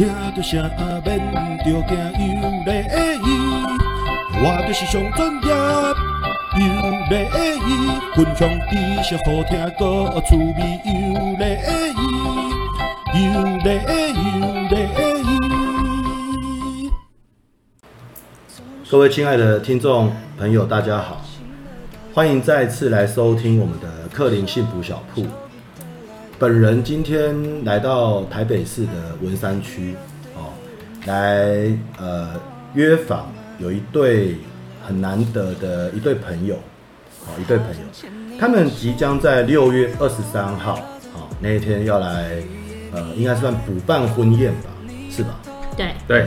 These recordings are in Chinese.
听着声免着惊有礼仪，我就是上专业有礼仪，分享知识好听个趣味有礼仪，有礼有礼仪。各位亲爱的听众朋友，大家好，欢迎再次来收听我们的克林幸福小铺。本人今天来到台北市的文山区，哦，来呃约访有一对很难得的一对朋友，哦，一对朋友，他们即将在六月二十三号，哦，那一天要来，呃，应该算补办婚宴吧，是吧？对对，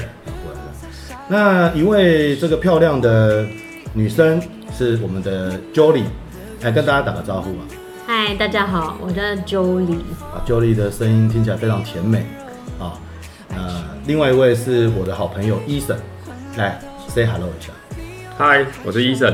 那一位这个漂亮的女生是我们的 Jolie，来跟大家打个招呼吧。嗨，大家好，我叫 Jolie。啊，Jolie 的声音听起来非常甜美啊。呃，另外一位是我的好朋友 Eason，来 say hello 一下。嗨，我是 Eason。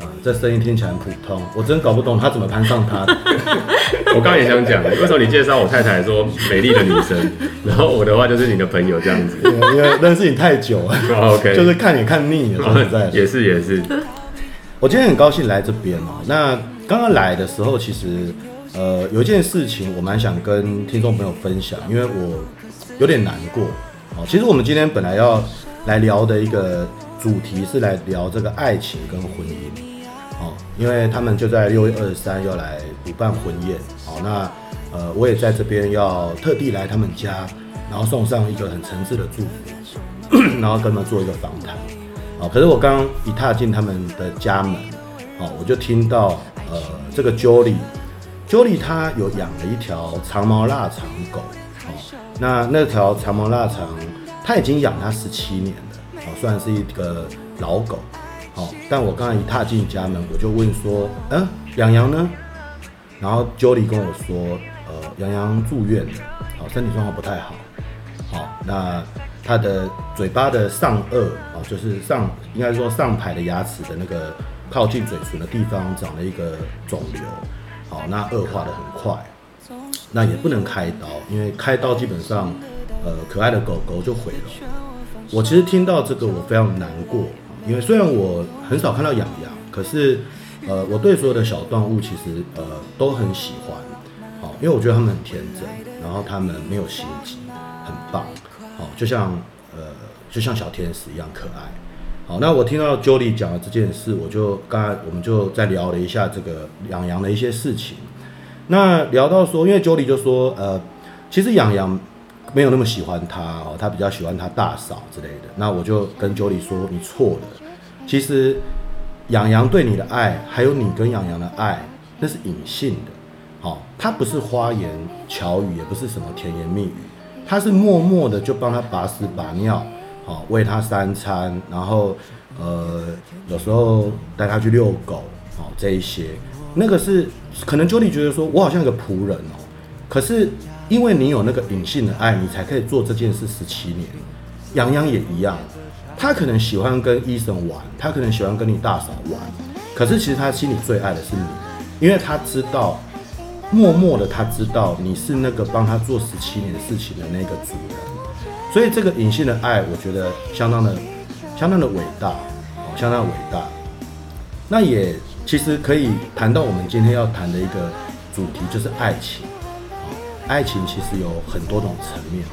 啊，这声音听起来很普通，我真搞不懂他怎么攀上他的。我刚刚也想讲，为什么你介绍我太太说美丽的女生，然后我的话就是你的朋友这样子？因为认识你太久了，OK，就是看你看腻了，说实在的。也是也是。我今天很高兴来这边哦。那刚刚来的时候，其实，呃，有一件事情我蛮想跟听众朋友分享，因为我有点难过。哦，其实我们今天本来要来聊的一个主题是来聊这个爱情跟婚姻。哦，因为他们就在六月二十三要来补办婚宴。哦，那呃，我也在这边要特地来他们家，然后送上一个很诚挚的祝福，然后跟他们做一个访谈。哦，可是我刚刚一踏进他们的家门，哦，我就听到。呃，这个 Jolie，Jolie 她有养了一条长毛腊肠狗，哦，那那条长毛腊肠，她已经养它十七年了，哦，算是一个老狗，哦，但我刚才一踏进家门，我就问说，嗯，洋洋呢？然后 Jolie 跟我说，呃，洋洋住院了，好，身体状况不太好，好，那他的嘴巴的上颚，哦，就是上，应该说上排的牙齿的那个。靠近嘴唇的地方长了一个肿瘤，好，那恶化的很快，那也不能开刀，因为开刀基本上，呃，可爱的狗狗就毁了。我其实听到这个我非常难过，因为虽然我很少看到养羊，可是，呃，我对所有的小动物其实呃都很喜欢，好，因为我觉得它们很天真，然后它们没有心机，很棒，好，就像呃就像小天使一样可爱。好，那我听到 Julie 讲了这件事，我就刚才我们就再聊了一下这个养羊的一些事情。那聊到说，因为 Julie 就说，呃，其实养羊没有那么喜欢他哦，他比较喜欢他大嫂之类的。那我就跟 Julie 说，你错了。其实养羊对你的爱，还有你跟养羊的爱，那是隐性的。好，他不是花言巧语，也不是什么甜言蜜语，他是默默的就帮他拔屎拔尿。好，喂它三餐，然后，呃，有时候带它去遛狗，好，这一些，那个是可能 Jolie 觉得说，我好像一个仆人哦，可是因为你有那个隐性的爱，你才可以做这件事十七年。洋洋也一样，他可能喜欢跟医生玩，他可能喜欢跟你大嫂玩，可是其实他心里最爱的是你，因为他知道，默默的他知道你是那个帮他做十七年事情的那个主人。所以这个隐性的爱，我觉得相当的、相当的伟大，哦，相当伟大。那也其实可以谈到我们今天要谈的一个主题，就是爱情。爱情其实有很多种层面，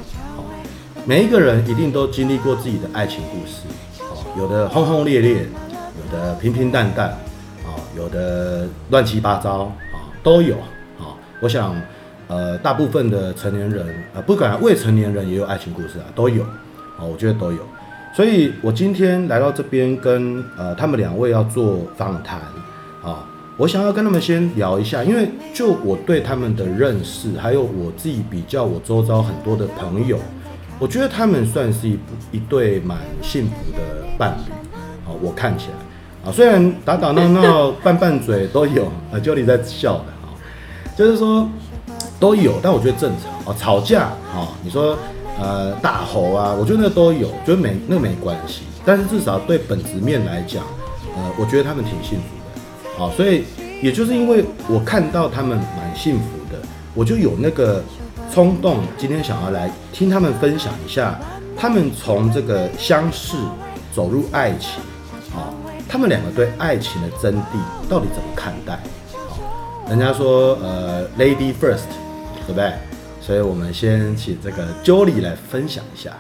每一个人一定都经历过自己的爱情故事，有的轰轰烈烈，有的平平淡淡，啊，有的乱七八糟，啊，都有，啊，我想。呃，大部分的成年人，呃，不管未成年人也有爱情故事啊，都有，啊，我觉得都有。所以我今天来到这边跟呃他们两位要做访谈，啊，我想要跟他们先聊一下，因为就我对他们的认识，还有我自己比较我周遭很多的朋友，我觉得他们算是一一对蛮幸福的伴侣，啊，我看起来，啊，虽然打打闹闹、拌拌嘴都有，啊，Jolie 在笑的，啊，就是说。都有，但我觉得正常哦。吵架哦，你说呃大吼啊，我觉得那都有，觉得没那没关系。但是至少对本质面来讲，呃，我觉得他们挺幸福的。好，所以也就是因为我看到他们蛮幸福的，我就有那个冲动，今天想要来听他们分享一下，他们从这个相识走入爱情，啊，他们两个对爱情的真谛到底怎么看待？啊，人家说呃，Lady First，对不对？所以我们先请这个 Jolie 来分享一下。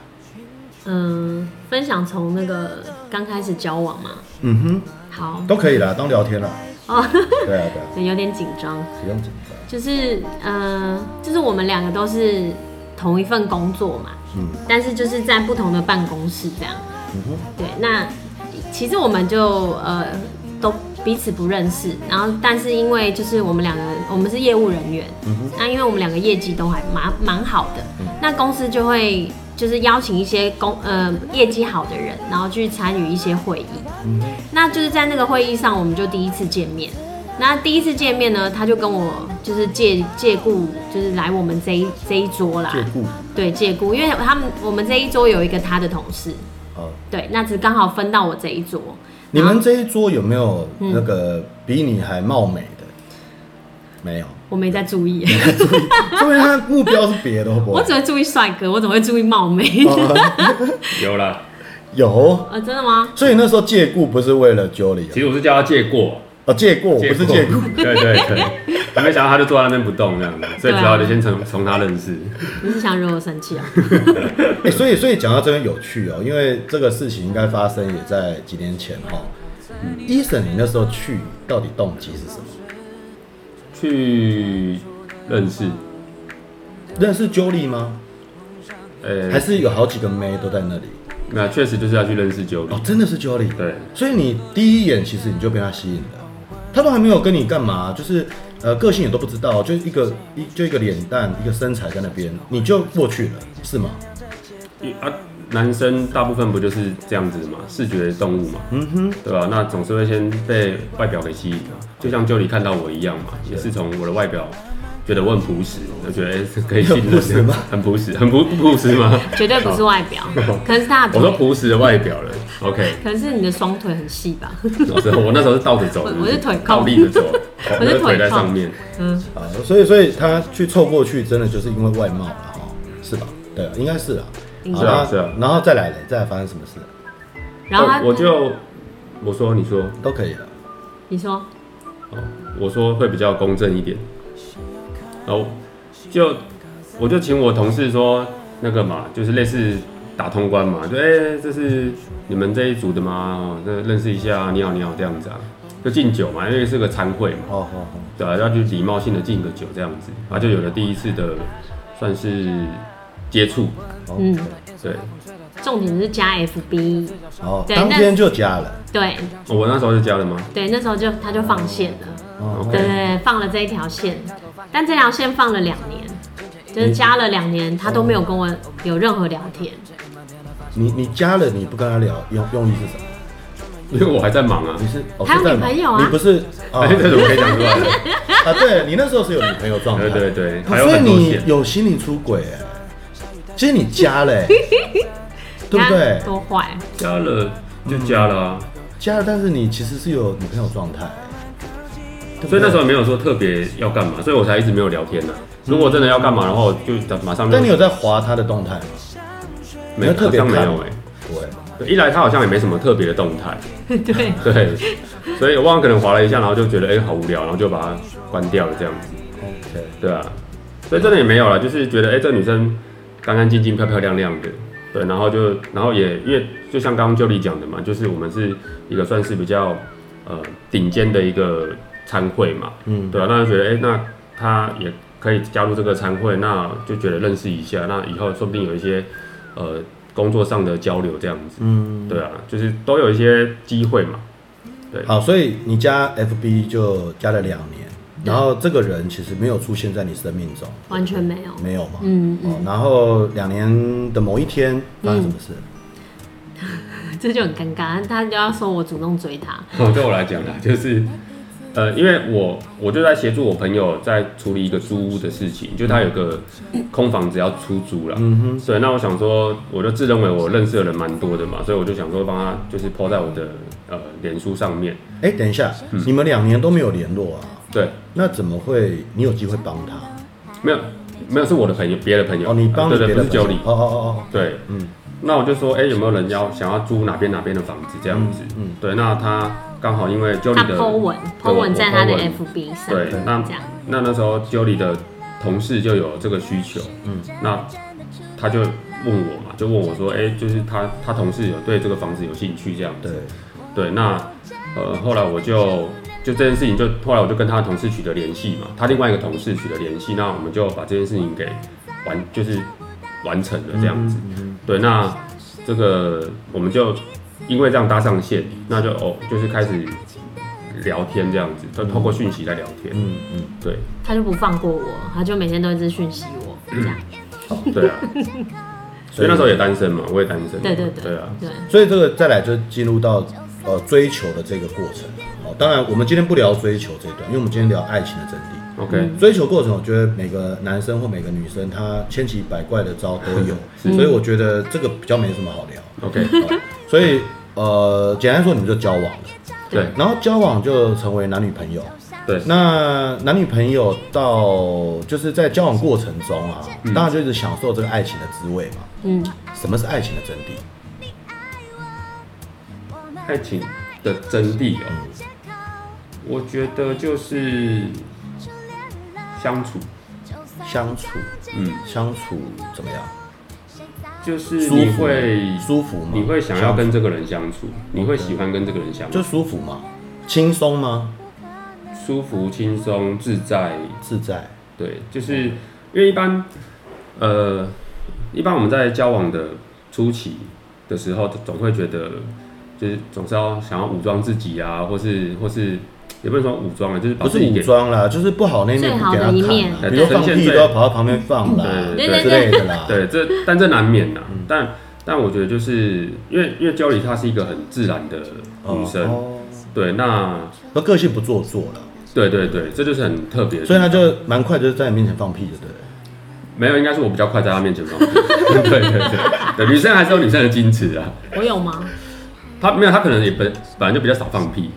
嗯，分享从那个刚开始交往嘛。嗯哼，好，都可以了，当聊天了。哦，对啊，对啊，对，有点紧张。不用紧张。就是，呃，就是我们两个都是同一份工作嘛。嗯。但是就是在不同的办公室这样。嗯哼。对，那其实我们就呃都彼此不认识，然后但是因为就是我们两个我们是业务人员，嗯。那因为我们两个业绩都还蛮蛮好的，嗯，那公司就会。就是邀请一些公呃业绩好的人，然后去参与一些会议。嗯，那就是在那个会议上，我们就第一次见面。那第一次见面呢，他就跟我就是借借故，就是来我们这一这一桌啦。借故。对，借故，因为他们我们这一桌有一个他的同事。哦。对，那只刚好分到我这一桌。你们这一桌有没有那个比你还貌美的？嗯、没有。我没在注意，没在注意，因为他目标是别的，我只会注意帅哥，我怎么会注意貌美？有了，有？啊，真的吗？所以那时候借故不是为了 Jolie，其实我是叫他借过，哦，借过，我不是借故，对 对对，还没想到他就坐在那边不动这样子，所以只好就先从从他认识。你是想惹我生气啊？哎，所以所以讲到这边有趣哦，因为这个事情应该发生也在几年前哈。Eason，你那时候去到底动机是什么？去认识，认识 Jolie 吗？呃、欸，还是有好几个妹都在那里。那确实就是要去认识 Jolie。哦，真的是 Jolie。对，所以你第一眼其实你就被他吸引了，他都还没有跟你干嘛，就是呃个性也都不知道，就一个一就一个脸蛋一个身材在那边，你就过去了，是吗？啊。男生大部分不就是这样子嘛，视觉动物嘛，嗯哼，对吧？那总是会先被外表给吸引的，就像 Jolie 看到我一样嘛，也是从我的外表觉得我很朴实，我觉得 可以信任吗？很朴实，很朴不朴实吗？绝对不是外表，可能是他的。我说朴实的外表了，OK。可能是你的双腿很细吧？我那时候是倒着走，我是腿倒立着走，我的腿在上面。嗯，啊，所以所以他去凑过去，真的就是因为外貌了哈，是吧？对，应该是啊。是啊是啊，然后再来了，再来发生什么事？然后我就我说你说都可以了，你说，哦，我说会比较公正一点，然后就我就请我同事说那个嘛，就是类似打通关嘛，就哎、欸、这是你们这一组的吗？哦，那认识一下，你好你好这样子啊，就敬酒嘛，因为是个餐会嘛，哦哦哦，对啊，要去礼貌性的敬个酒这样子，然后就有了第一次的算是。接触，嗯，对，重点是加 FB，哦，当天就加了，对，我那时候就加了吗？对，那时候就他就放线了，哦，对对，放了这一条线，但这条线放了两年，就是加了两年，他都没有跟我有任何聊天。你你加了，你不跟他聊，用用意是什么？因为我还在忙啊，你是还有女朋友啊？你不是？哎，这怎么可以讲出来 啊？对，你那时候是有女朋友状态，对对对，所以你有心理出轨哎。其实你加了、欸，对不对？多坏！加了就加了、加了，但是你其实是有女朋友状态，所以那时候没有说特别要干嘛，所以我才一直没有聊天呢、啊。如果真的要干嘛，然后就马上。但你有在滑他的动态吗？没有特别没有哎、欸，对，一来他好像也没什么特别的动态，对对，所以我忘了可能滑了一下，然后就觉得哎、欸、好无聊，然后就把它关掉了这样子。OK，对啊，所以真的也没有了，就是觉得哎、欸、这女生。干干净净、漂漂亮亮的，对，然后就，然后也因为就像刚刚 Jolie 讲的嘛，就是我们是一个算是比较呃顶尖的一个餐会嘛，嗯，对啊，那就觉得哎、欸，那他也可以加入这个参会，那就觉得认识一下，那以后说不定有一些呃工作上的交流这样子，嗯，对啊，就是都有一些机会嘛，对。好，所以你加 FB 就加了两年。然后这个人其实没有出现在你生命中，完全没有，没有嘛。嗯嗯。然后两年的某一天发生什么事？嗯、这就很尴尬，他就要说我主动追他。哦，对我来讲呢，就是呃，因为我我就在协助我朋友在处理一个租屋的事情，就他有个空房子要出租了。嗯哼。所以那我想说，我就自认为我认识的人蛮多的嘛，所以我就想说帮他就是 po 在我的呃脸书上面。哎，等一下，嗯、你们两年都没有联络啊？对，那怎么会？你有机会帮他？没有，没有是我的朋友，别的朋友。哦，你帮对对，别的不是 Jolly。哦哦哦哦，对，嗯。那我就说，哎，有没有人要想要租哪边哪边的房子这样子？嗯，对。那他刚好因为 Jolly 的 po 文，po 文在他的 FB 上。对，那那那时候 Jolly 的同事就有这个需求，嗯，那他就问我嘛，就问我说，哎，就是他他同事有对这个房子有兴趣这样子。对，对，那呃后来我就就这件事情就后来我就跟他的同事取得联系嘛，他另外一个同事取得联系，那我们就把这件事情给完就是。完成了这样子，对，那这个我们就因为这样搭上线，那就哦，就是开始聊天这样子，就透过讯息在聊天，嗯嗯，对，他就不放过我，他就每天都一直讯息我，这样，哦，对啊，所以那时候也单身嘛，我也单身，对对对，对啊，对，所以这个再来就进入到呃追求的这个过程，哦，当然我们今天不聊追求这一段，因为我们今天聊爱情的真谛。OK，追求过程，我觉得每个男生或每个女生他千奇百怪的招都有，所以我觉得这个比较没什么好聊。OK，所以呃，简单说，你们就交往了，对，然后交往就成为男女朋友，对。那男女朋友到就是在交往过程中啊，当然就是享受这个爱情的滋味嘛。嗯，什么是爱情的真谛？爱情的真谛哦，我觉得就是。相处，相处，嗯，相处怎么样？就是你会舒服吗？你会想要跟这个人相处？你会喜欢跟这个人相处？就舒服吗？轻松吗？舒服、轻松、自在、自在。对，就是因为一般，呃，一般我们在交往的初期的时候，总会觉得，就是总是要想要武装自己啊，或是或是。也不能说武装了，就是不是武装啦，就是不好那面最好的一面，比如放屁都要跑到旁边放啦，对之类的啦。对，这但这难免啦。但但我觉得就是因为因为 Jolly 她是一个很自然的女生，对，那她个性不做作了。对对对，这就是很特别。所以她就蛮快就是在你面前放屁的，对。没有，应该是我比较快在她面前放屁。对对对对，女生还是有女生的矜持啊。我有吗？她没有，她可能也本本来就比较少放屁。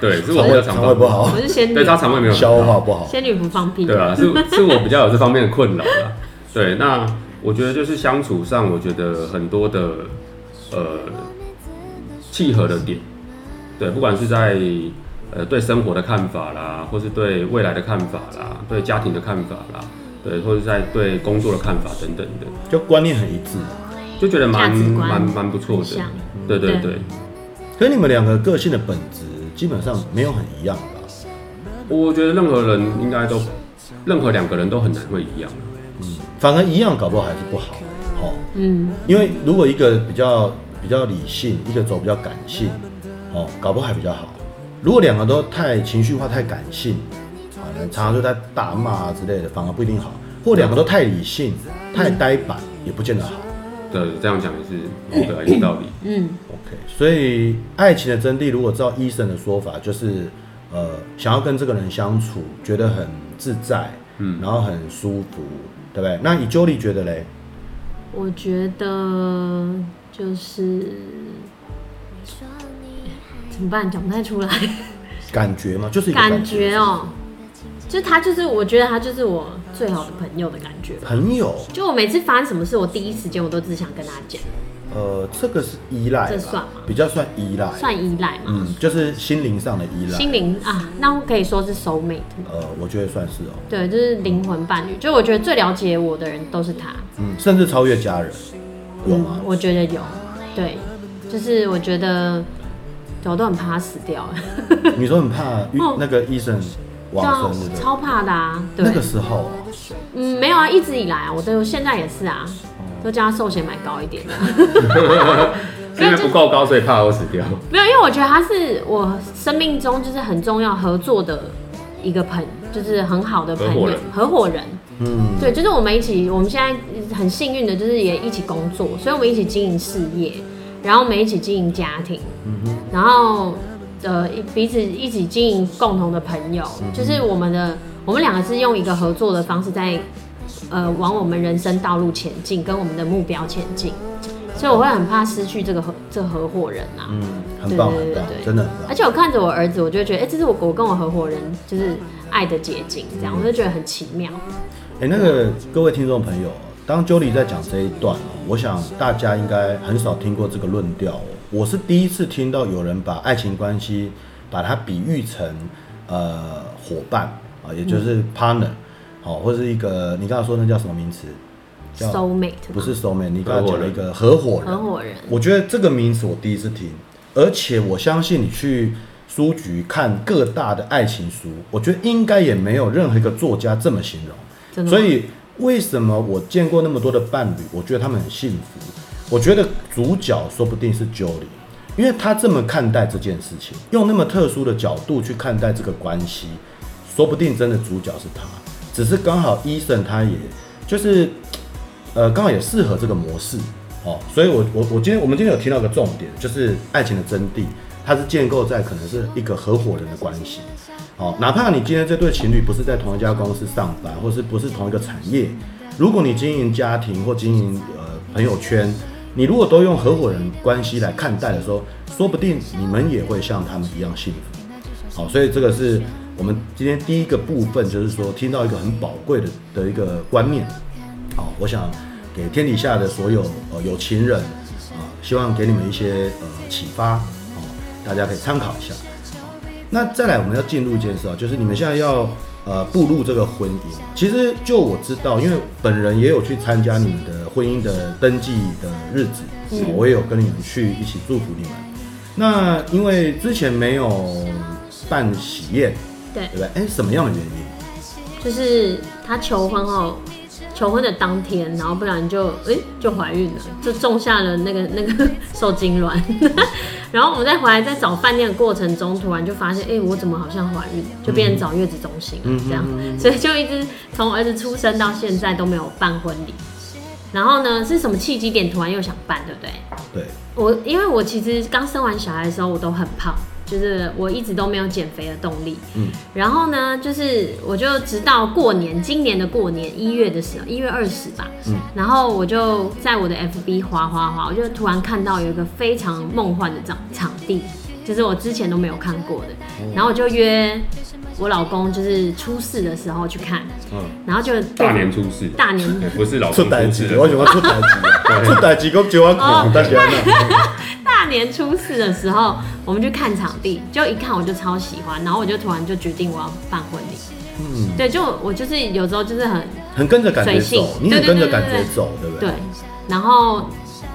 对，是我比较肠胃不好，我是仙女，对，他肠胃没有消化不好，仙女不放屁，对啊，是 是我比较有这方面的困扰啦。对，那我觉得就是相处上，我觉得很多的呃契合的点，对，不管是在呃对生活的看法啦，或是对未来的看法啦，对家庭的看法啦，对，或者在对工作的看法等等的，就观念很一致，就觉得蛮蛮蛮不错的，对对对。可是你们两个个性的本质。基本上没有很一样吧？我觉得任何人应该都，任何两个人都很难会一样。嗯，反而一样搞不好还是不好。哦，嗯，因为如果一个比较比较理性，一个走比较感性，哦，搞不好还比较好。如果两个都太情绪化、太感性，啊，常常就在大骂啊之类的，反而不一定好。或两个都太理性、太呆板，也不见得好。对，这样讲也是有有道理。嗯。所以，爱情的真谛，如果照医生的说法，就是，呃，想要跟这个人相处，觉得很自在，嗯，然后很舒服，对不对？那以 Jolie 觉得嘞？我觉得就是怎么办？讲不太出来。感觉嘛？就是感觉，感觉哦，就他就是，我觉得他就是我最好的朋友的感觉。朋友？就我每次发生什么事，我第一时间我都只想跟他讲。呃，这个是依赖，这算吗？比较算依赖，算依赖嘛？嗯，就是心灵上的依赖。心灵啊，那可以说是 soul mate。呃，我觉得算是哦。对，就是灵魂伴侣。就我觉得最了解我的人都是他。嗯，甚至超越家人，有吗？嗯，我觉得有。对，就是我觉得我都很怕他死掉。你说很怕那个医生往生，超怕的啊！对，那个时候，嗯，没有啊，一直以来啊，我都现在也是啊。都叫他寿险买高一点的，因为不够高，所以怕我死掉。没有，因为我觉得他是我生命中就是很重要合作的一个朋，就是很好的朋友，合伙人。合伙人，嗯，对，就是我们一起，我们现在很幸运的，就是也一起工作，所以我们一起经营事业，然后我们一起经营家庭，嗯，然后呃彼此一起经营共同的朋友，嗯，就是我们的我们两个是用一个合作的方式在。呃，往我们人生道路前进，跟我们的目标前进，所以我会很怕失去这个合这合伙人啊。嗯，很棒，对对对对，真的。而且我看着我儿子，我就觉得，哎、欸，这是我我跟我合伙人就是爱的结晶，这样、嗯、我就觉得很奇妙。哎，那个各位听众朋友，当 Jolly 在讲这一段哦，我想大家应该很少听过这个论调哦。我是第一次听到有人把爱情关系把它比喻成呃伙伴啊，也就是 partner，好，或是一个你刚才说那叫什么名词？叫 soulmate，不是 soulmate，你刚才讲了一个合伙人。合伙人，我觉得这个名词我第一次听，而且我相信你去书局看各大的爱情书，我觉得应该也没有任何一个作家这么形容。所以，为什么我见过那么多的伴侣，我觉得他们很幸福？我觉得主角说不定是 Jolie，因为他这么看待这件事情，用那么特殊的角度去看待这个关系，说不定真的主角是他。只是刚好 Eason 他也就是，呃，刚好也适合这个模式哦。所以我我我今天我们今天有提到一个重点，就是爱情的真谛，它是建构在可能是一个合伙人的关系。哦，哪怕你今天这对情侣不是在同一家公司上班，或是不是同一个产业，如果你经营家庭或经营呃朋友圈，你如果都用合伙人关系来看待的时候，说不定你们也会像他们一样幸福。好，所以这个是我们今天第一个部分，就是说听到一个很宝贵的的一个观念。好，我想给天底下的所有呃有情人啊，希望给你们一些呃启发，好，大家可以参考一下。那再来，我们要进入一件事啊，就是你们现在要呃步入这个婚姻。其实就我知道，因为本人也有去参加你们的婚姻的登记的日子，嗯，我也有跟你们去一起祝福你们。那因为之前没有办喜宴，对对不对？哎，什么样的原因？就是他求婚后。求婚的当天，然后不然就哎、欸、就怀孕了，就种下了那个 那个受精卵。然后我们在回来在找饭店的过程中，突然就发现，哎、欸，我怎么好像怀孕？就变成找月子中心了，这样。所以就一直从儿子出生到现在都没有办婚礼。然后呢，是什么契机点突然又想办，对不对？对。我因为我其实刚生完小孩的时候，我都很胖。就是我一直都没有减肥的动力，嗯，然后呢，就是我就直到过年，今年的过年一月的时候，一月二十吧，嗯，然后我就在我的 FB 滑滑滑，我就突然看到有一个非常梦幻的场场地，就是我之前都没有看过的，然后我就约我老公，就是初四的时候去看，嗯，然后就大年初四，大年不是老公出代志，我喜欢 出代志，出代志我就要哭，大 家大年初四的时候，我们去看场地，就一看我就超喜欢，然后我就突然就决定我要办婚礼。嗯，对，就我就是有时候就是很很跟着感觉走，你很跟着感觉走，对不对？对。然后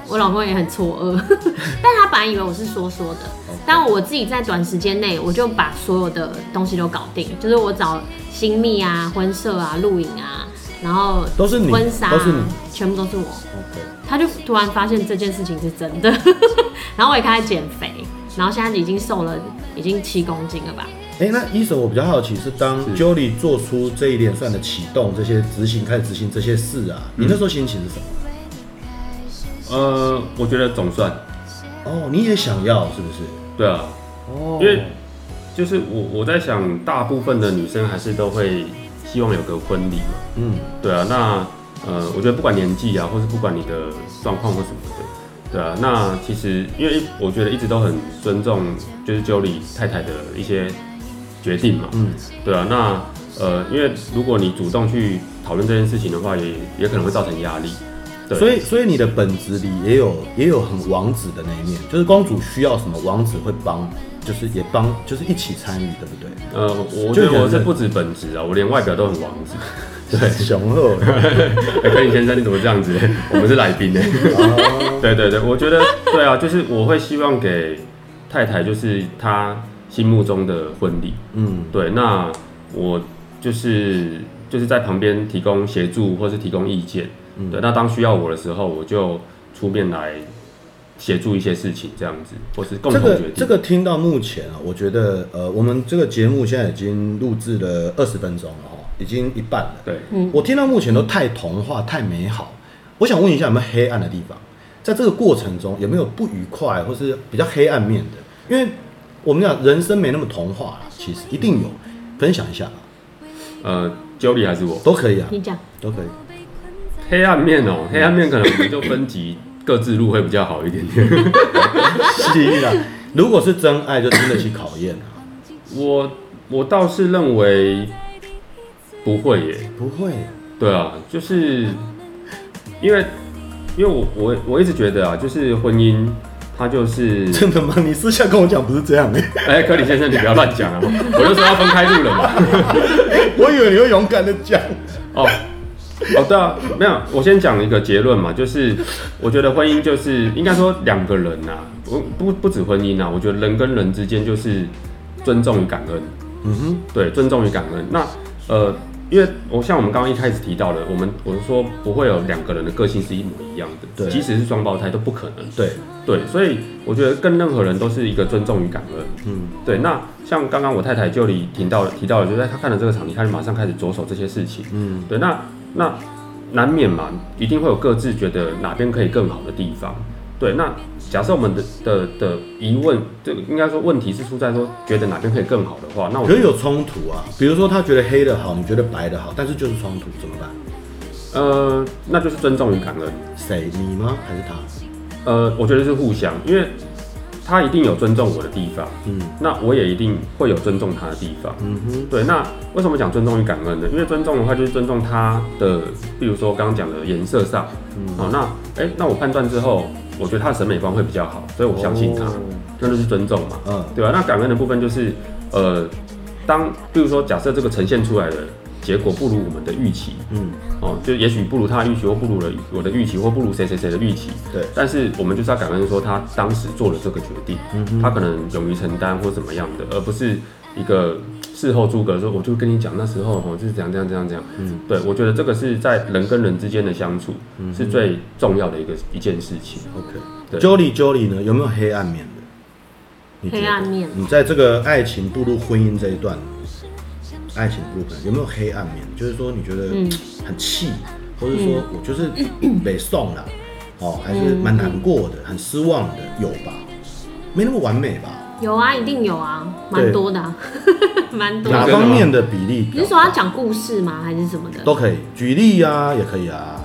我老公也很错愕，但他本来以为我是说说的，但我自己在短时间内我就把所有的东西都搞定，就是我找新密啊、婚摄啊、录影啊，然后都是你，婚纱都是你，全部都是我。OK。他就突然发现这件事情是真的，然后我也开始减肥，然后现在已经瘦了，已经七公斤了吧？哎、欸，那 Eason 我比较好奇是当 Jolly 做出这一连串的启动，这些执行开始执行这些事啊，你那时候心情是什么？呃，我觉得总算。哦，你也想要是不是？对啊。哦。因为就是我我在想，大部分的女生还是都会希望有个婚礼嘛。嗯。对啊，那。呃，我觉得不管年纪啊，或是不管你的状况或什么的，对啊，那其实因为我觉得一直都很尊重，就是 Jolly 太太的一些决定嘛，嗯，对啊，那呃，因为如果你主动去讨论这件事情的话，也也可能会造成压力，对，所以所以你的本子里也有也有很王子的那一面，就是公主需要什么，王子会帮，就是也帮，就是一起参与，对不对？呃，我觉得我是不止本质啊，我连外表都很王子。对，雄厚。可以先生，你怎么这样子？我们是来宾 呢。对对对，我觉得对啊，就是我会希望给太太，就是她心目中的婚礼。嗯，对。那我就是就是在旁边提供协助，或是提供意见。嗯，对。那当需要我的时候，我就出面来协助一些事情，这样子，或是共同决定。这个这个听到目前啊，我觉得呃，我们这个节目现在已经录制了二十分钟了哈。已经一半了。对，我听到目前都太童话、太美好。我想问一下，有没有黑暗的地方？在这个过程中，有没有不愉快，或是比较黑暗面的？因为我们讲人生没那么童话啦，其实一定有。分享一下。呃，Jolly 还是我都可以啊，你讲都可以。黑暗面哦，黑暗面可能我们就分级各自录会比较好一点点。是啊，如果是真爱，就经得起考验啊。我我倒是认为。不会耶，不会，对啊，就是因为因为我我我一直觉得啊，就是婚姻它就是真的吗？你私下跟我讲不是这样的。哎，柯里先生，你不要乱讲啊！我就说要分开录了嘛。我以为你会勇敢的讲。哦。哦，对啊，没有，我先讲一个结论嘛，就是我觉得婚姻就是应该说两个人呐、啊，不不不止婚姻呐、啊，我觉得人跟人之间就是尊重与感恩，嗯哼，对，尊重与感恩。那呃，因为我像我们刚刚一开始提到的，我们我是说不会有两个人的个性是一模一样的，对，即使是双胞胎都不可能，对。对，所以我觉得跟任何人都是一个尊重与感恩，嗯，对。那像刚刚我太太就里提到提到了，就在她看了这个场地，她就马上开始着手这些事情，嗯，对，那。那难免嘛，一定会有各自觉得哪边可以更好的地方。对，那假设我们的的的疑问，这个应该说问题是出在说觉得哪边可以更好的话，那我觉得有冲突啊。比如说他觉得黑的好，你觉得白的好，但是就是冲突，怎么办？呃，那就是尊重与感恩。谁？你吗？还是他？呃，我觉得是互相，因为。他一定有尊重我的地方，嗯，那我也一定会有尊重他的地方，嗯哼，对。那为什么讲尊重与感恩呢？因为尊重的话就是尊重他的，比如说刚刚讲的颜色上，嗯，好，那哎、欸，那我判断之后，我觉得他的审美观会比较好，所以我相信他，那就是尊重嘛，嗯，对吧？那感恩的部分就是，呃，当比如说假设这个呈现出来的。结果不如我们的预期，嗯，哦，就也许不如他的预期，或不如了我的预期，或不如谁谁谁的预期，对。但是我们就是要感恩说他当时做了这个决定，嗯，他可能勇于承担或怎么样的，而不是一个事后诸葛说，我就跟你讲那时候哦就是这样这样这样这样，嗯，对，我觉得这个是在人跟人之间的相处，嗯，是最重要的一个一件事情。OK，对。Jolly Jolly 呢，有没有黑暗面的？黑暗面。你在这个爱情步入婚姻这一段。爱情部分有没有黑暗面？就是说你觉得很气，嗯、或者说我就是 被送了，哦，还是蛮难过的，很失望的，有吧？没那么完美吧？有啊，一定有啊，蛮多的，蛮多的。哪方面的比例？你是说要讲故事吗？还是什么的？都可以，举例啊，也可以啊。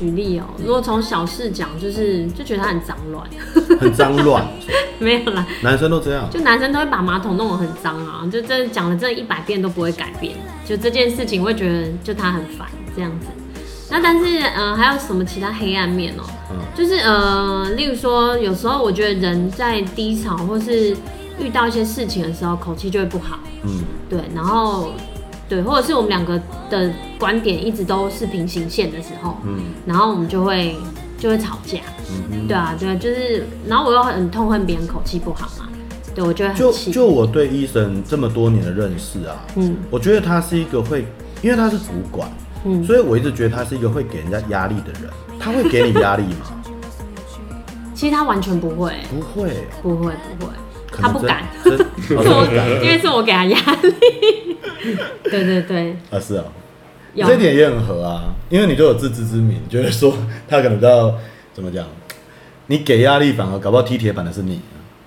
举例哦，如果从小事讲，就是就觉得他很脏乱，很脏乱，没有啦，男生都这样，就男生都会把马桶弄得很脏啊，就这讲了这一百遍都不会改变，就这件事情会觉得就他很烦这样子。那但是呃还有什么其他黑暗面哦？嗯，就是呃例如说有时候我觉得人在低潮或是遇到一些事情的时候，口气就会不好，嗯，对，然后。对，或者是我们两个的观点一直都是平行线的时候，嗯，然后我们就会就会吵架，嗯哼，对啊，对，就是，然后我又很痛恨别人口气不好嘛，对，我就会很气。就就我对医生这么多年的认识啊，嗯，我觉得他是一个会，因为他是主管，嗯，所以我一直觉得他是一个会给人家压力的人。他会给你压力吗？其实他完全不会，不会，不会，不会。他不 敢，因为是我给他压力。对对对，啊是啊，这点也很合啊，因为你都有自知之明，觉得说他可能比较怎么讲，你给压力反而搞不好踢铁板的是你，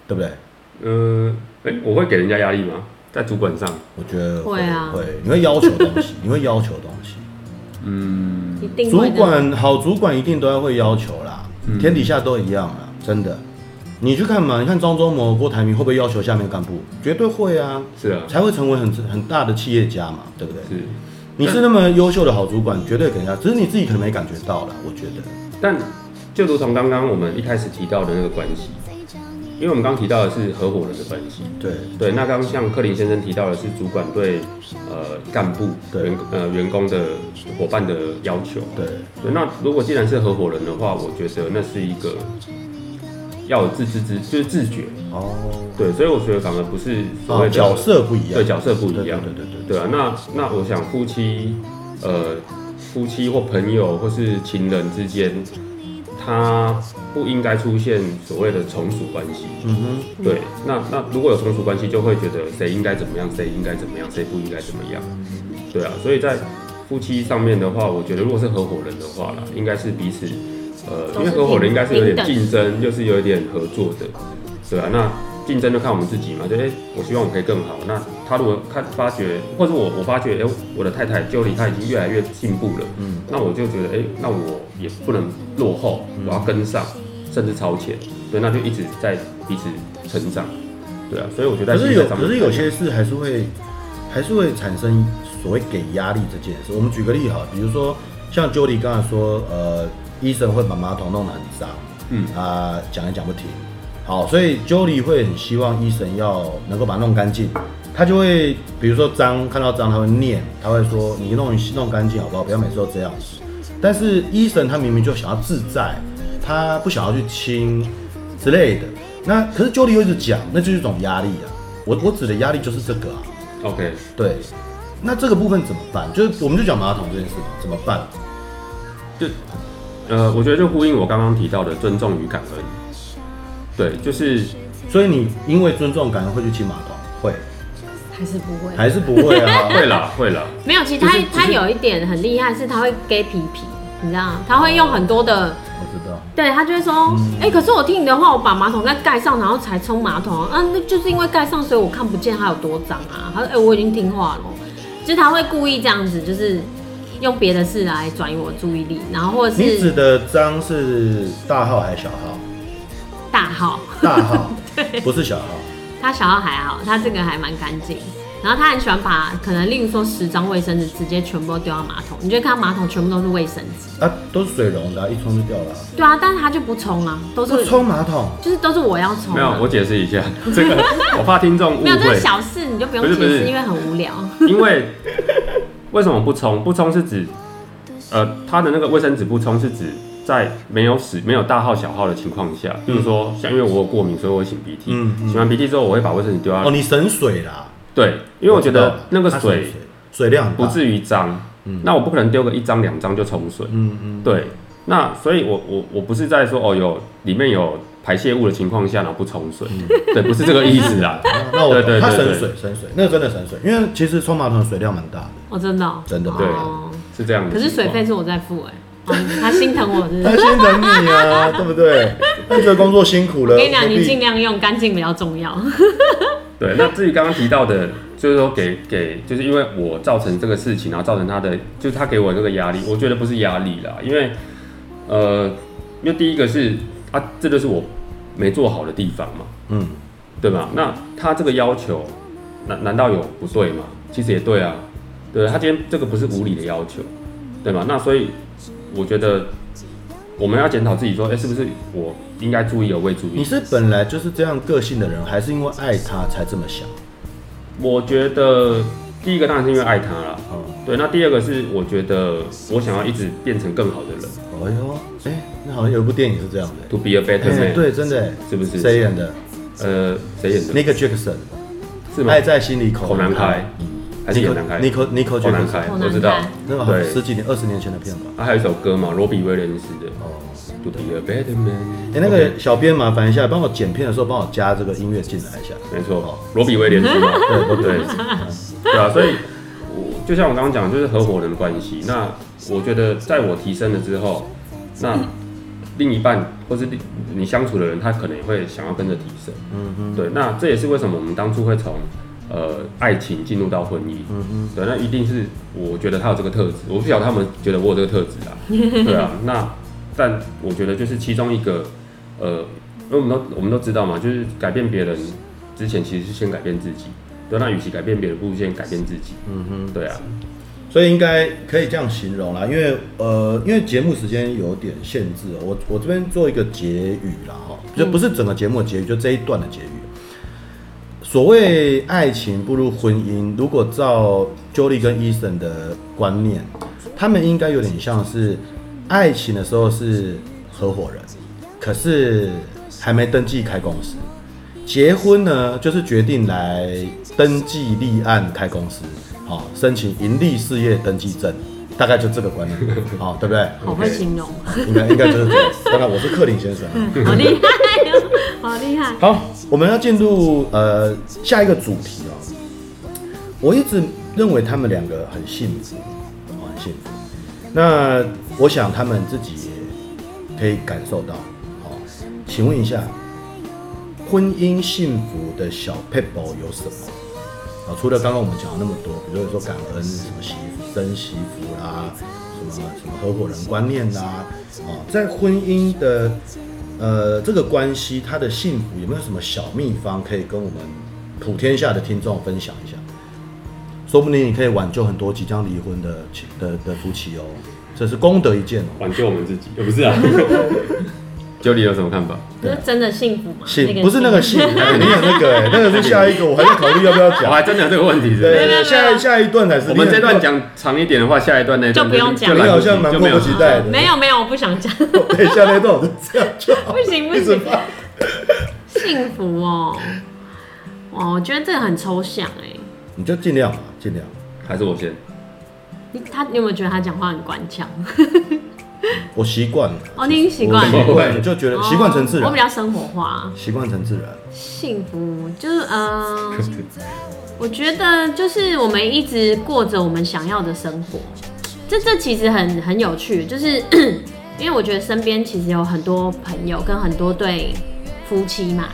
对不对？嗯，哎，我会给人家压力吗？在主管上，我觉得会啊，会，你会要求东西，你会要求东西，嗯，主管好，主管一定都要会要求啦，天底下都一样啦，真的。你去看嘛，你看张忠谋、郭台铭会不会要求下面干部？绝对会啊，是啊，才会成为很很大的企业家嘛，对不对？是，你是那么优秀的好主管，绝对给人家，只是你自己可能没感觉到了，我觉得。但就如同刚刚我们一开始提到的那个关系，因为我们刚刚提到的是合伙人的关系，对对。那刚刚像柯林先生提到的是主管对呃干部、对员呃员工的伙伴的要求，对对。那如果既然是合伙人的话，我觉得那是一个。要有自知之，就是自觉哦，对，所以我觉得反而不是所谓的角色不一样，对，角色不一样，对对对对，对啊，那那我想夫妻，呃，夫妻或朋友或是情人之间，他不应该出现所谓的从属关系，嗯哼，对，那那如果有从属关系，就会觉得谁应该怎么样，谁应该怎么样，谁不应该怎么样，对啊，所以在夫妻上面的话，我觉得如果是合伙人的话啦，应该是彼此。呃，因为合伙人应该是有点竞争，又是有一点合作的，对吧？那竞争就看我们自己嘛，就哎、欸，我希望我可以更好。那他如果看发觉，或者我我发觉，哎、欸，我的太太 Jolie 她已经越来越进步了，嗯，那我就觉得，哎、欸，那我也不能落后，我要跟上，甚至超前，对，那就一直在彼此成长，对啊。所以我觉得，可是有，可是有些事还是会，还是会产生所谓给压力这件事。我们举个例哈，比如说像 Jody 刚才说，呃，医生会把马桶弄得很脏，嗯啊，讲也讲不停。好，所以 Jolie 会很希望医生要能够把它弄干净。他就会，比如说脏，看到脏他会念，他会说你弄弄干净好不好？不要每次都这样子。但是医生他明明就想要自在，他不想要去亲之类的。那可是 Jolie 又一直讲，那就是一种压力啊。我我指的压力就是这个啊。OK，对。那这个部分怎么办？就是我们就讲马桶这件事嘛，怎么办？就呃，我觉得就呼应我刚刚提到的尊重与感恩。对，就是所以你因为尊重感恩会去清马桶，会。还是不会，还是不会啊，会啦，会啦。没有，其实他他有一点很厉害，是他会给皮皮，你知道吗？他会用很多的，我知道。对，他就会说，哎、可是我听你的话，我把马桶盖盖上，然后才冲马桶，啊，那就是因为盖上，所以我看不见它有多脏啊。他说，哎、欸，我已经听话了。就是他会故意这样子，就是用别的事来转移我注意力，然后或者是你指的脏是大号还是小号？大号，大号，对，不是小号。他小号还好，他这个还蛮干净。然后他很喜欢把可能，例如说十张卫生纸直接全部都丢到马桶，你就看到马桶全部都是卫生纸。啊，都是水溶的、啊，一冲就掉了、啊。对啊，但是他就不冲啊，都是冲马桶，就是都是我要冲。没有，我解释一下这个，我怕听众误会。没有，这是小事，你就不用解释，因为很无聊。因为为什么不冲？不冲是指，呃，他的那个卫生纸不冲是指。在没有使没有大号小号的情况下，比如说像因为我有过敏，所以我擤鼻涕。嗯，擤完鼻涕之后，我会把卫生纸丢到。哦，你省水啦。对，因为我觉得那个水水量不至于脏。嗯。那我不可能丢个一张两张就冲水。嗯嗯。对，那所以我我我不是在说哦有里面有排泄物的情况下然后不冲水。对，不是这个意思啦。那我对对他省水省水，那个真的省水，因为其实冲马桶的水量蛮大的。哦，真的。真的对，是这样的。可是水费是我在付哎。他心疼我，是他心疼你啊，对不对？那这个工作辛苦了。我跟你讲，你尽量用干净比较重要。对，那至于刚刚提到的，就是说给给，就是因为我造成这个事情，然后造成他的，就是他给我这个压力，我觉得不是压力啦，因为呃，因为第一个是啊，这就是我没做好的地方嘛，嗯，对吧？那他这个要求，难难道有不对吗？其实也对啊，对，他今天这个不是无理的要求，对吧？那所以。我觉得我们要检讨自己，说，哎、欸，是不是我应该注意而未注意？你是本来就是这样个性的人，还是因为爱他才这么想？我觉得第一个当然是因为爱他了，嗯，对。那第二个是我觉得我想要一直变成更好的人。哎呦，哎、好像有一部电影是这样的，To be a better man，欸、对，真的，是不是？谁演的？呃，谁演的？？Nick Jackson，是吗？爱在心里口难开。还是演难开，Nico Nico 就难开，我知道，那个很十几年、二十年前的片吧。啊，还有一首歌嘛，罗比威廉斯的哦，To be a better man。哎，那个小编麻烦一下，帮我剪片的时候帮我加这个音乐进来一下。没错，罗比威廉斯嘛，对 不对？对啊，所以，我就像我刚刚讲，就是合伙人的关系。那我觉得，在我提升了之后，那另一半或是你相处的人，他可能也会想要跟着提升。嗯嗯，对。那这也是为什么我们当初会从。呃，爱情进入到婚姻，嗯嗯，对，那一定是我觉得他有这个特质，我不晓得他们觉得我有这个特质啊，对啊，那但我觉得就是其中一个，呃，因为我们都我们都知道嘛，就是改变别人之前其实是先改变自己，对，那与其改变别人，不如先改变自己，嗯哼，对啊，所以应该可以这样形容啦，因为呃，因为节目时间有点限制，我我这边做一个结语啦哈，就不是整个节目的结语，就这一段的结语。所谓爱情步入婚姻，如果照 Jolie 跟 Eason 的观念，他们应该有点像是爱情的时候是合伙人，可是还没登记开公司。结婚呢，就是决定来登记立案开公司，好，申请盈利事业登记证，大概就这个观念，好，对不对？好会形容，应该应该就是这样。当然，我是克林先生，好厉害哟，好厉害。好。我们要进入呃下一个主题哦。我一直认为他们两个很幸福，很幸福。那我想他们自己也可以感受到。好，请问一下，婚姻幸福的小撇步有什么？啊，除了刚刚我们讲了那么多，比如说感恩什么媳生媳妇啦，什么什么合伙人观念啦，啊，在婚姻的。呃，这个关系它的幸福有没有什么小秘方可以跟我们普天下的听众分享一下？说不定你可以挽救很多即将离婚的的的夫妻哦，这是功德一件哦。挽救我们自己，也不是啊。Jody 有什么看法？是真的幸福吗？幸不是那个幸福，你有那个哎，那个是下一个，我还在 考虑要不要讲。我还真的有这个问题，对对，下下一段才是。我们这段讲长一点的话，下一段那就不用讲，你好像蛮迫不及待的。没有没有，我不想讲。对，下那段我就这样就好。不行不行。幸福哦，哇，我觉得这个很抽象哎。你就尽量嘛，尽量。还是我先。你他你有没有觉得他讲话很官腔？我习惯了。哦，你已经习惯了。习惯，就觉得习惯成自然。我比较生活化。习惯成自然。幸福就是嗯，我觉得就是我们一直过着我们想要的生活。这这其实很很有趣，就是 因为我觉得身边其实有很多朋友跟很多对夫妻嘛。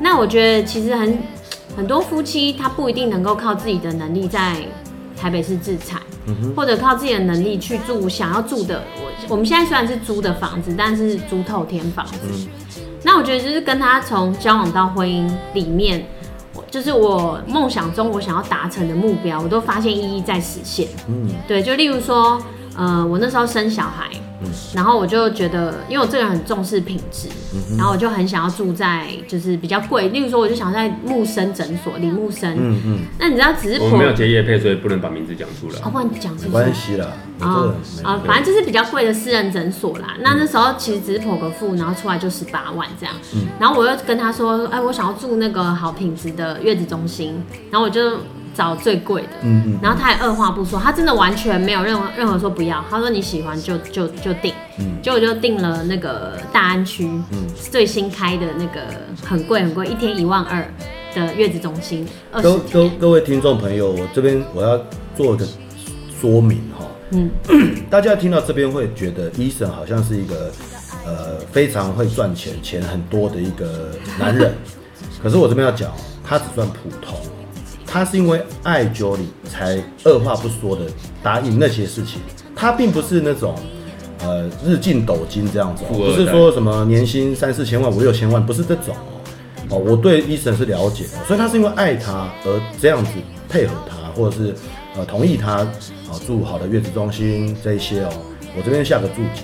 那我觉得其实很很多夫妻他不一定能够靠自己的能力在台北市自产。或者靠自己的能力去住想要住的，我我们现在虽然是租的房子，但是租透天房子。嗯、那我觉得就是跟他从交往到婚姻里面，就是我梦想中我想要达成的目标，我都发现一一在实现。嗯，对，就例如说，呃，我那时候生小孩。然后我就觉得，因为我这个人很重视品质，然后我就很想要住在就是比较贵，例如说，我就想在木生诊所，李木生。嗯嗯。那你知道，只是我没有结业配，所以不能把名字讲出来。哦，不然你讲出来。没关系啦。啊啊，反正就是比较贵的私人诊所啦。那那时候其实只是剖个腹，然后出来就十八万这样。嗯。然后我又跟他说，哎，我想要住那个好品质的月子中心，然后我就。找最贵的，嗯嗯，然后他也二话不说，他真的完全没有任何任何说不要，他说你喜欢就就就定，嗯，结果就定了那个大安区，嗯，最新开的那个很贵很贵，一天一万二的月子中心，各各各位听众朋友，我这边我要做一个说明哈，嗯，大家听到这边会觉得 Eason 好像是一个呃非常会赚钱钱很多的一个男人，可是我这边要讲，他只算普通。他是因为爱 Jody 才二话不说的答应那些事情，他并不是那种呃日进斗金这样子，不是说什么年薪三四千万五六千万，不是这种哦。我对 Eason 是了解的，所以他是因为爱他而这样子配合他，或者是呃同意他啊住好的月子中心这一些哦。我这边下个注解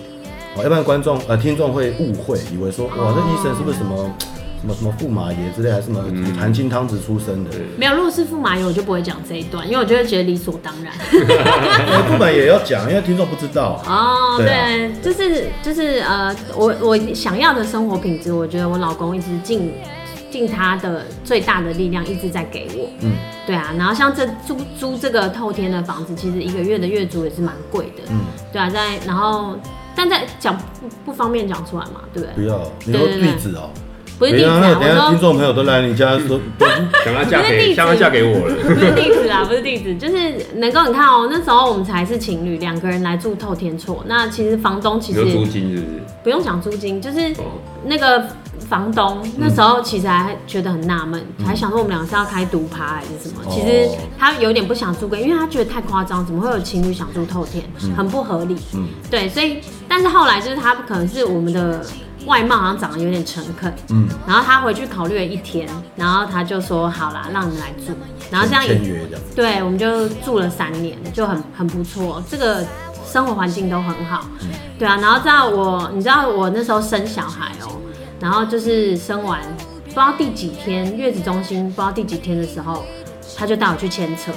哦，要不然观众呃听众会误会，以为说哇这 Eason 是不是什么？什么什么驸马爷之类，还是什么含金汤匙出身的？嗯、没有，如果是驸马爷，我就不会讲这一段，因为我就会觉得理所当然。驸马爷要讲，因为听众不知道。哦，对，就是就是呃，我我想要的生活品质，我觉得我老公一直尽尽他的最大的力量，一直在给我。嗯，对啊，然后像这租租这个透天的房子，其实一个月的月租也是蛮贵的。嗯，对啊，在然后但在讲不不方便讲出来嘛，对不对？不要，你说地址哦。不是地址啊！等下听众朋友都来你家说，想要嫁给，想要嫁给我了。不是地址啊，不是地址，就是能够你看哦，那时候我们才是情侣，两个人来住透天厝。那其实房东其实租金是不是？不用讲租金，就是那个房东那时候其实还觉得很纳闷，还想说我们两个是要开独趴还是什么？其实他有点不想租给，因为他觉得太夸张，怎么会有情侣想住透天？很不合理。嗯，对，所以但是后来就是他可能是我们的。外貌好像长得有点诚恳，嗯，然后他回去考虑了一天，然后他就说好啦，让你们来住，然后这样签约的，对，我们就住了三年，就很很不错，这个生活环境都很好，嗯，对啊，然后知道我，你知道我那时候生小孩喔，然后就是生完不知道第几天，月子中心不知道第几天的时候，他就带我去牵车。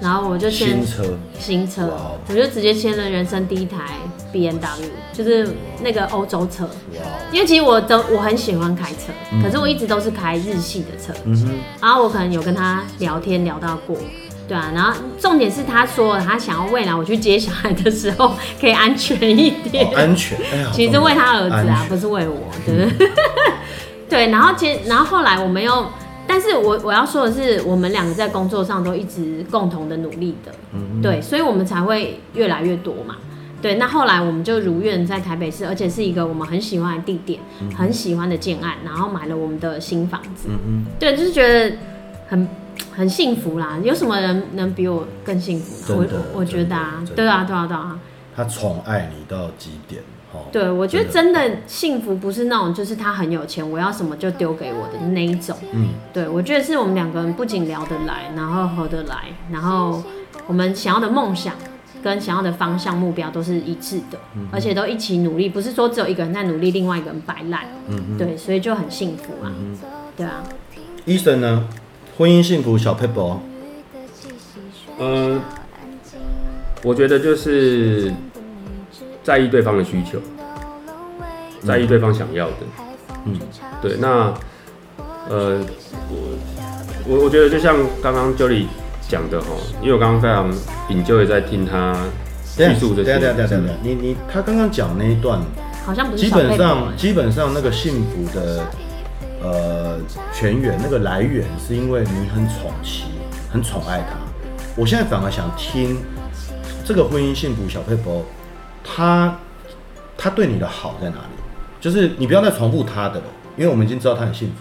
然后我就签新车，新车，我就直接签了人生第一台 BMW，就是那个欧洲车。因为其实我都我很喜欢开车，可是我一直都是开日系的车。嗯哼。然后我可能有跟他聊天聊到过，对啊。然后重点是他说他想要未来我去接小孩的时候可以安全一点。安全。其实是为他儿子啊，不是为我，对不对？对。然后其实然后后来我们又。但是我我要说的是，我们两个在工作上都一直共同的努力的，嗯，对，所以我们才会越来越多嘛。对，那后来我们就如愿在台北市，而且是一个我们很喜欢的地点，嗯、很喜欢的建案，然后买了我们的新房子。嗯，对，就是觉得很很幸福啦。有什么人能比我更幸福呢？我我觉得啊，对啊，对啊，对啊。他宠爱你到极点。对，我觉得真的幸福不是那种，就是他很有钱，我要什么就丢给我的那一种。嗯，对，我觉得是我们两个人不仅聊得来，然后合得来，然后我们想要的梦想跟想要的方向目标都是一致的，嗯、而且都一起努力，不是说只有一个人在努力，另外一个人摆烂。嗯哼对，所以就很幸福啊。嗯、对啊。Eason 呢？婚姻幸福小 paper。嗯，我觉得就是在意对方的需求，在意对方想要的。嗯，对。那呃，我我我觉得就像刚刚 Jolie 讲的哈，因为我刚刚非常 enjoy 在听他叙述这些。对对对对对，你你他刚刚讲那一段，好像不是基本上基本上那个幸福的呃泉源那个来源是因为你很宠妻，很宠爱他。我现在反而想听这个婚姻幸福小撇步，他他对你的好在哪里？就是你不要再重复他的了，因为我们已经知道他很幸福。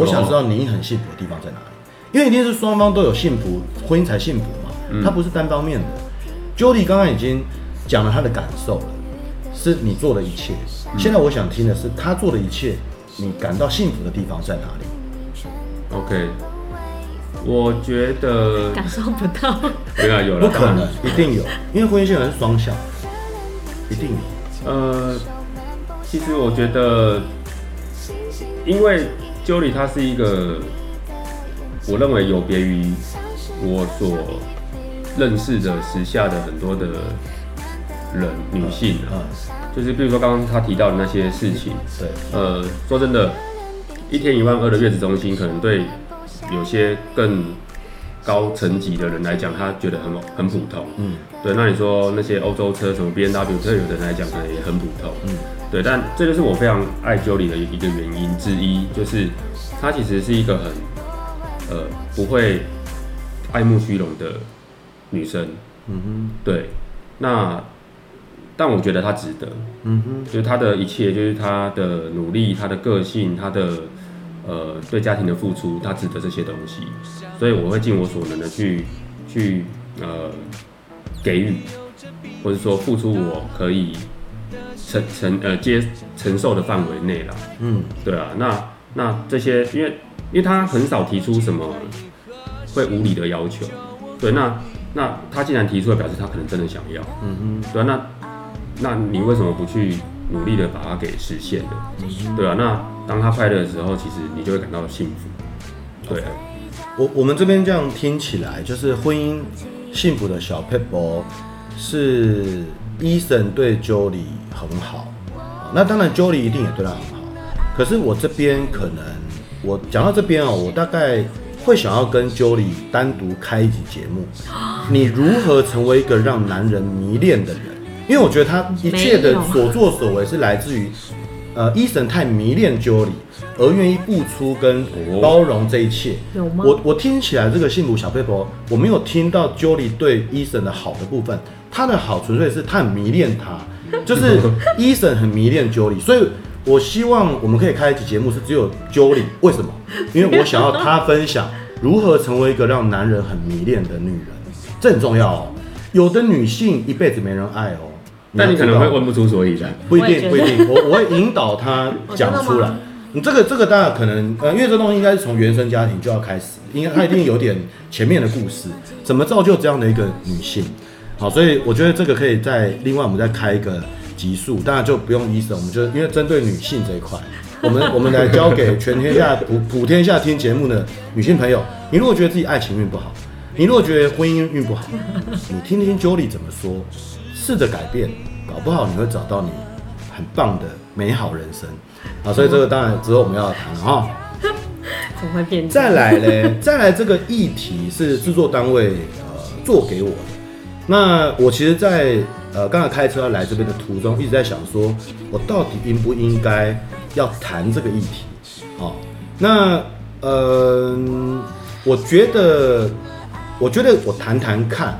我想知道你很幸福的地方在哪里？因为一定是双方都有幸福，婚姻才幸福嘛。他不是单方面的。Jody 刚刚已经讲了他的感受了，是你做的一切。现在我想听的是他做的一切，你感到幸福的地方在哪里？OK。我觉得感受不到，对啊，有了，不可能，一定有，因为婚姻现在是双向，一定。呃，其实我觉得，因为 Jolie 她是一个，我认为有别于我所认识的时下的很多的人，女性啊，就是比如说刚刚她提到的那些事情，对，呃，说真的，一天一万二的月子中心可能对。有些更高层级的人来讲，他觉得很很普通。嗯，对。那你说那些欧洲车，什么 B N W 特有的人来讲，可能也很普通。嗯，对。但这就是我非常爱 Jolie 的一个原因之一，就是她其实是一个很呃不会爱慕虚荣的女生。嗯哼，对。那但我觉得她值得。嗯哼，就是她的一切，就是她的努力，她的个性，她的。呃，对家庭的付出，他值得这些东西，所以我会尽我所能的去去呃给予，或者说付出我可以承承呃接承受的范围内啦。嗯，对啊，那那这些，因为因为他很少提出什么会无理的要求，对，那那他既然提出了，表示他可能真的想要。嗯哼，对啊，那那你为什么不去努力的把它给实现的？嗯、对啊，那。当他快乐的时候，其实你就会感到幸福。对，我我们这边这样听起来，就是婚姻幸福的小撇步是 Eason 对 Jolie 很好，那当然 Jolie 一定也对他很好。可是我这边可能，我讲到这边哦，我大概会想要跟 Jolie 单独开一集节目，你如何成为一个让男人迷恋的人？因为我觉得他一切的所作所为是来自于。呃，Eason 太迷恋 Jolie，而愿意付出跟包容这一切。有吗？我我听起来这个幸福小佩婆，我没有听到 Jolie 对 Eason 的好的部分。他的好纯粹是他很迷恋他，就是 Eason 很迷恋 Jolie。所以我希望我们可以开一期节目是只有 Jolie。为什么？因为我想要他分享如何成为一个让男人很迷恋的女人，这很重要哦。有的女性一辈子没人爱哦。但你可能会问不出所以然，不一定，不一定。我我会引导他讲出来。你这个这个当然可能，呃，因为这东西应该是从原生家庭就要开始，应该他一定有点前面的故事，怎么造就这样的一个女性？好，所以我觉得这个可以在另外我们再开一个集数，当然就不用 Eason，我们就因为针对女性这一块，我们我们来交给全天下普普天下听节目的女性朋友，你如果觉得自己爱情运不好，你如果觉得婚姻运不好，你听听 Jolie 怎么说。试着改变，搞不好你会找到你很棒的美好人生啊！所以这个当然之后我们要谈哈。怎么会变？再来呢，再来这个议题是制作单位呃做给我的。那我其实在，在呃刚才开车要来这边的途中，一直在想说，我到底应不应该要谈这个议题？好，那呃，我觉得，我觉得我谈谈看。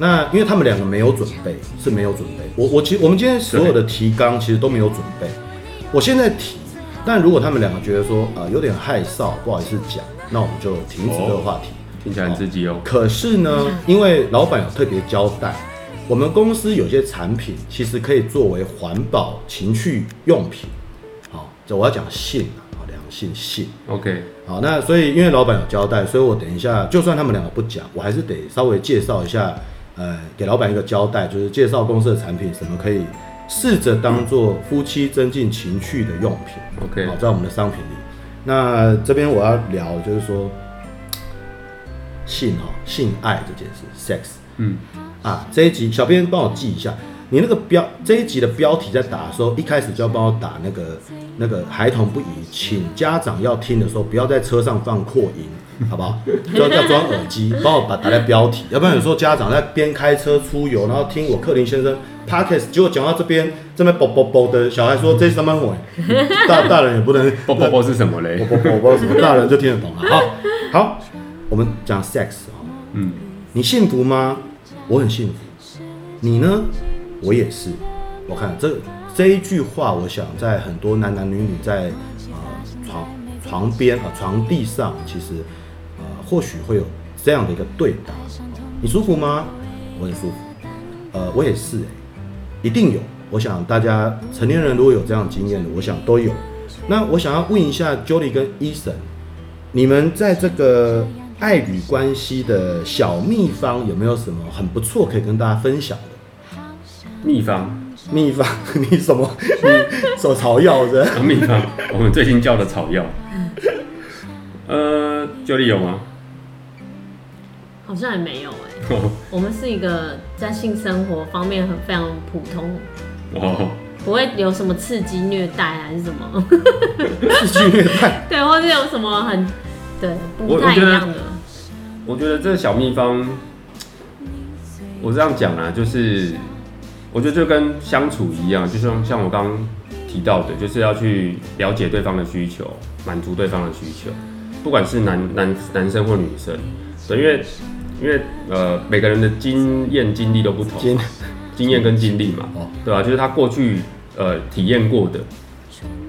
那因为他们两个没有准备，是没有准备。我我其实我们今天所有的提纲其实都没有准备。我现在提，但如果他们两个觉得说啊、呃、有点害臊，不好意思讲，那我们就停止这个话题。听起来很刺激哦。可是呢，因为老板有特别交代，我们公司有些产品其实可以作为环保情趣用品。好，这我要讲性啊，良性性。OK。好，那所以因为老板有交代，所以我等一下就算他们两个不讲，我还是得稍微介绍一下。呃，给老板一个交代，就是介绍公司的产品，什么可以试着当做夫妻增进情趣的用品。OK，好，在我们的商品里。那这边我要聊，就是说性哈，性爱这件事，sex。嗯，啊，这一集小编帮我记一下。你那个标这一集的标题在打的时候，一开始就要帮我打那个那个孩童不宜，请家长要听的时候不要在车上放扩音，好不好？就要装耳机，帮我把打在标题，要不然有时候家长在边开车出游，然后听我克林先生 podcast，结果讲到这边这边啵啵啵的小孩说这是什么鬼？大大人也不能啵啵啵是什么嘞？啵啵啵啵什么？大人就听得懂了。好，好，我们讲 sex 嗯，你幸福吗？我很幸福，你呢？我也是，我看这这一句话，我想在很多男男女女在呃床床边啊、呃、床地上，其实呃或许会有这样的一个对答：你舒服吗？我很舒服。呃，我也是、欸，一定有。我想大家成年人如果有这样经验的，我想都有。那我想要问一下 Jody 跟 Eason，你们在这个爱侣关系的小秘方有没有什么很不错可以跟大家分享的？秘方，秘方，你什么？你手草药是？秘方，我们最近叫的草药。呃，Jody 有吗？好像也没有哎、欸。我们是一个在性生活方面很非常普通。哦。不会有什么刺激虐待还是什么？刺激虐待。对，或者有什么很对不太一样的。我觉得这个小秘方，我这样讲啊，就是。我觉得就跟相处一样，就像像我刚刚提到的，就是要去了解对方的需求，满足对方的需求，不管是男男男生或女生，对，因为因为呃每个人的经验经历都不同，经 经验跟经历嘛，哦。对吧？就是他过去呃体验过的，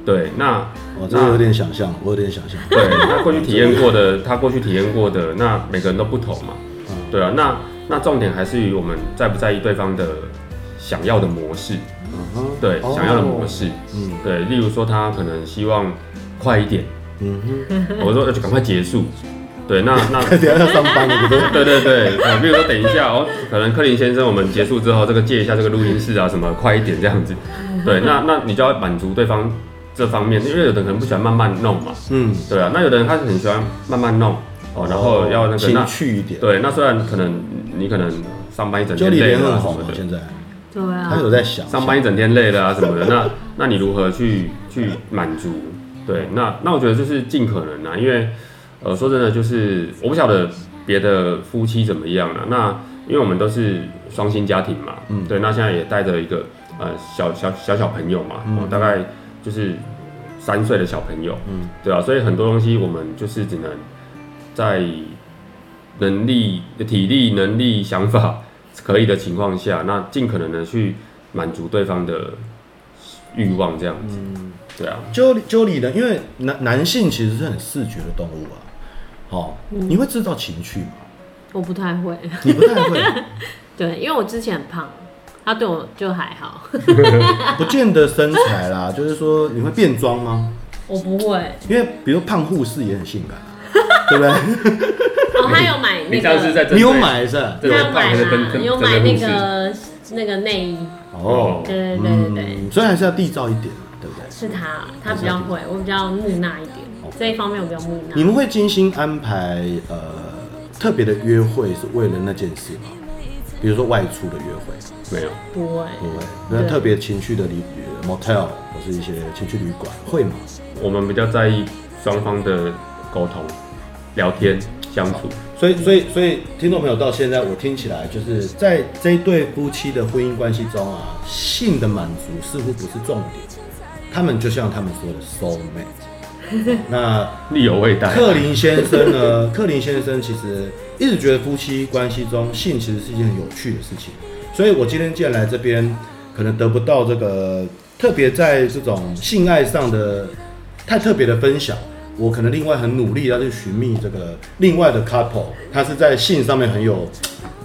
对，那我这个有点想象，我有点想象，对，他过去体验过的，他过去体验过的，那每个人都不同嘛，对啊，那那重点还是于我们在不在意对方的。想要的模式，嗯、对、哦，想要的模式，嗯，对，例如说他可能希望快一点，嗯哼，我说要赶快结束，对，那那 等下要上班了，对对对，呃，比如说等一下哦，可能克林先生，我们结束之后，这个借一下这个录音室啊，什么快一点这样子，对，那那你就要满足对方这方面，因为有的人可能不喜欢慢慢弄嘛，嗯，对啊，那有的人他是很喜欢慢慢弄，哦，然后要那个情趣一点，对，那虽然可能你可能上班一整天累了什么的，现在。对啊，他有在想上班一整天累了啊什么的，那那你如何去去满足？对，那那我觉得就是尽可能啊，因为呃说真的，就是我不晓得别的夫妻怎么样了。那因为我们都是双薪家庭嘛，嗯，对，那现在也带着一个呃小小小小朋友嘛，嗯，大概就是三岁的小朋友，嗯，对啊，所以很多东西我们就是只能在能力、体力、能力、想法。可以的情况下，那尽可能的去满足对方的欲望，这样子，嗯，对啊。就就你的？因为男男性其实是很视觉的动物啊。哦，嗯、你会制造情趣吗？我不太会。你不太会？对，因为我之前很胖，他对我就还好。不见得身材啦，就是说你会变装吗？我不会，因为比如胖护士也很性感，对不对？哦，他有买那个，你有买是？他有买吗？有买那个那个内衣。哦，对对对对对，所以还是要缔造一点，对不对？是他，他比较会，我比较木讷一点，这一方面我比较木讷。你们会精心安排呃特别的约会，是为了那件事吗？比如说外出的约会，没有，不会，不会。那特别情趣的旅 motel 或是一些情趣旅馆会吗？我们比较在意双方的沟通、聊天。相处，所以所以所以，听众朋友到现在，我听起来就是在这一对夫妻的婚姻关系中啊，性的满足似乎不是重点，他们就像他们说的 soul mate。那力有未逮。克林先生呢？克林先生其实一直觉得夫妻关系中性其实是一件很有趣的事情，所以我今天既然来这边，可能得不到这个特别在这种性爱上的太特别的分享。我可能另外很努力要去寻觅这个另外的 couple，他是在性上面很有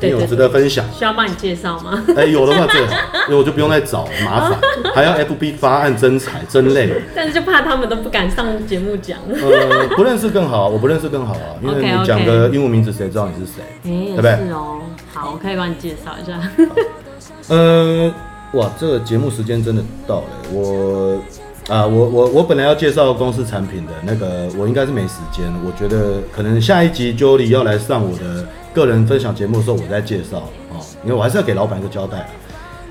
很有值得分享。需要帮你介绍吗？哎、欸，有的话最好，因为我就不用再找，麻烦，还要 FB 发案征才，真累。但是就怕他们都不敢上节目讲。呃，不认识更好，我不认识更好啊，因为你讲个英文名字，谁知道你是谁？哎、欸，对不对？是哦，好，我可以帮你介绍一下。嗯、呃，哇，这个节目时间真的到了，我。啊，我我我本来要介绍公司产品的那个，我应该是没时间。我觉得可能下一集 Jolie 要来上我的个人分享节目的时候，我再介绍哦，因为我还是要给老板一个交代。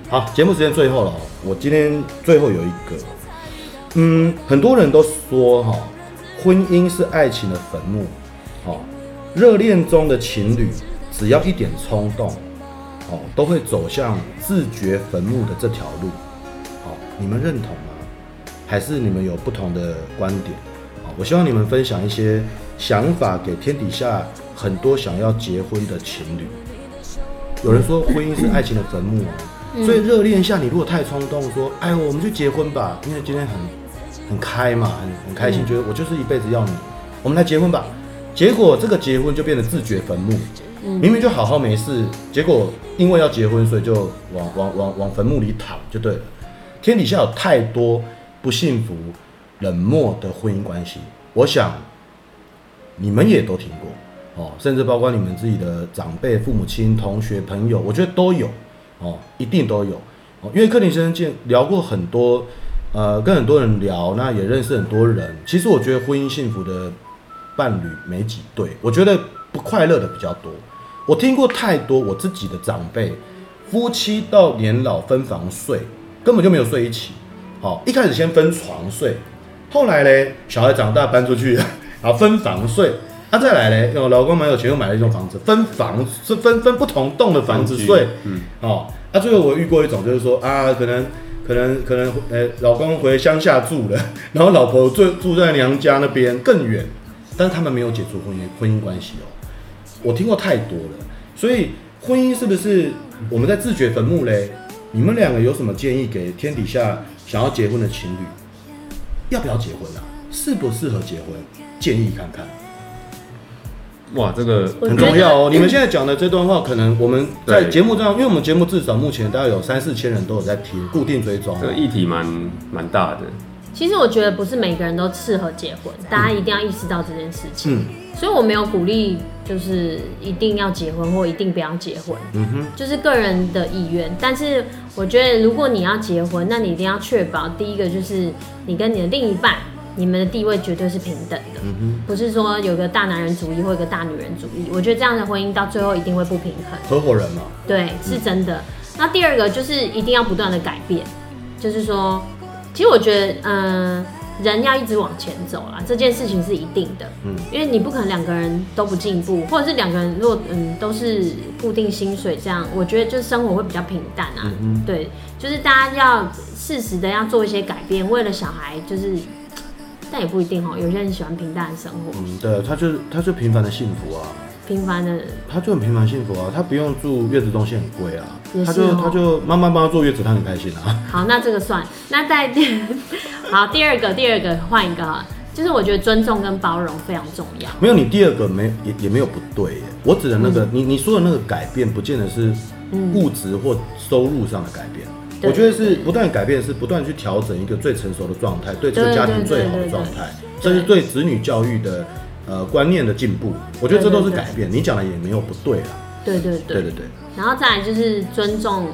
好，节目时间最后了，我今天最后有一个，嗯，很多人都说哈，婚姻是爱情的坟墓，哦，热恋中的情侣只要一点冲动，哦，都会走向自掘坟墓的这条路，哦，你们认同吗？还是你们有不同的观点啊？我希望你们分享一些想法给天底下很多想要结婚的情侣。有人说婚姻是爱情的坟墓啊，所以热恋下你如果太冲动，说哎我们就结婚吧，因为今天很很开嘛，很很开心，觉得我就是一辈子要你，我们来结婚吧。结果这个结婚就变得自掘坟墓，明明就好好没事，结果因为要结婚，所以就往往往往坟墓里躺就对了。天底下有太多。不幸福、冷漠的婚姻关系，我想你们也都听过哦，甚至包括你们自己的长辈、父母亲、同学、朋友，我觉得都有哦，一定都有哦。因为克林先生见聊过很多，呃，跟很多人聊，那也认识很多人。其实我觉得婚姻幸福的伴侣没几对，我觉得不快乐的比较多。我听过太多我自己的长辈，夫妻到年老分房睡，根本就没有睡一起。好，一开始先分床睡，后来嘞，小孩长大搬出去，然后分房睡，啊，再来嘞，老公蛮有钱，又买了一栋房子，分房是分分不同栋的房子睡，嗯，哦，啊，最后我遇过一种，就是说啊，可能可能可能，呃、欸，老公回乡下住了，然后老婆住住在娘家那边更远，但是他们没有解除婚姻婚姻关系哦，我听过太多了，所以婚姻是不是我们在自掘坟墓嘞？你们两个有什么建议给天底下？想要结婚的情侣，要不要结婚啊？适不适合结婚？建议看看。哇，这个很重要哦。你们现在讲的这段话，可能我们在节目上，因为我们节目至少目前大概有三四千人都有在听，固定追踪。这个议题蛮蛮大的。其实我觉得不是每个人都适合结婚，大家一定要意识到这件事情。嗯。所以我没有鼓励，就是一定要结婚或一定不要结婚。嗯哼。就是个人的意愿，但是我觉得如果你要结婚，那你一定要确保第一个就是你跟你的另一半，你们的地位绝对是平等的。嗯哼。不是说有个大男人主义或一个大女人主义，我觉得这样的婚姻到最后一定会不平衡。合伙人嘛。对，是真的。那第二个就是一定要不断的改变，就是说。其实我觉得，嗯、呃，人要一直往前走啦，这件事情是一定的。嗯，因为你不可能两个人都不进步，或者是两个人如果嗯都是固定薪水这样，我觉得就生活会比较平淡啊。嗯嗯。对，就是大家要适时的要做一些改变，为了小孩，就是，但也不一定哦。有些人喜欢平淡的生活。嗯，对，他就他就平凡的幸福啊。平凡的，他就很平凡幸福啊，他不用住月子中心很贵啊，哦、他就他就妈妈帮他坐月子，他很开心啊。好，那这个算。那再 好，第二个第二个换一个哈，就是我觉得尊重跟包容非常重要。没有，你第二个没也也没有不对耶，我指的那个、嗯、你你说的那个改变，不见得是物质或收入上的改变，嗯、我觉得是不断改变，是不断去调整一个最成熟的状态，对这个家庭最好的状态，这是对子女教育的。呃，观念的进步，我觉得这都是改变。你讲的也没有不对啊。对对对对对对。然后再来就是尊重、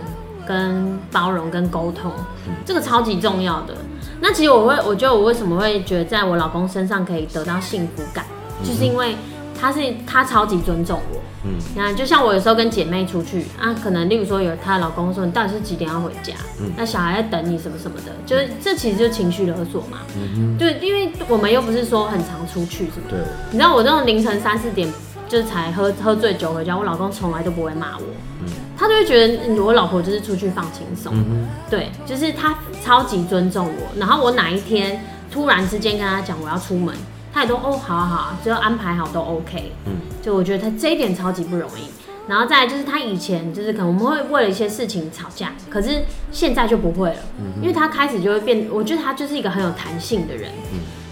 跟包容、跟沟通，嗯、这个超级重要的。那其实我会，我觉得我为什么会觉得在我老公身上可以得到幸福感，嗯、就是因为他是他超级尊重我。嗯，那就像我有时候跟姐妹出去啊，可能例如说有她老公说，你到底是几点要回家？嗯，那小孩在等你什么什么的，就是这其实就是情绪勒索嘛。嗯哼，对，因为我们又不是说很常出去，是不是？对。你知道我这种凌晨三四点就是才喝喝醉酒回家，我老公从来都不会骂我，嗯，他就会觉得我老婆就是出去放轻松。嗯，对，就是他超级尊重我，然后我哪一天突然之间跟他讲我要出门。他也都哦，好啊好啊，只要安排好都 OK。嗯，就我觉得他这一点超级不容易。然后再来就是他以前就是可能我们会为了一些事情吵架，可是现在就不会了，因为他开始就会变，我觉得他就是一个很有弹性的人，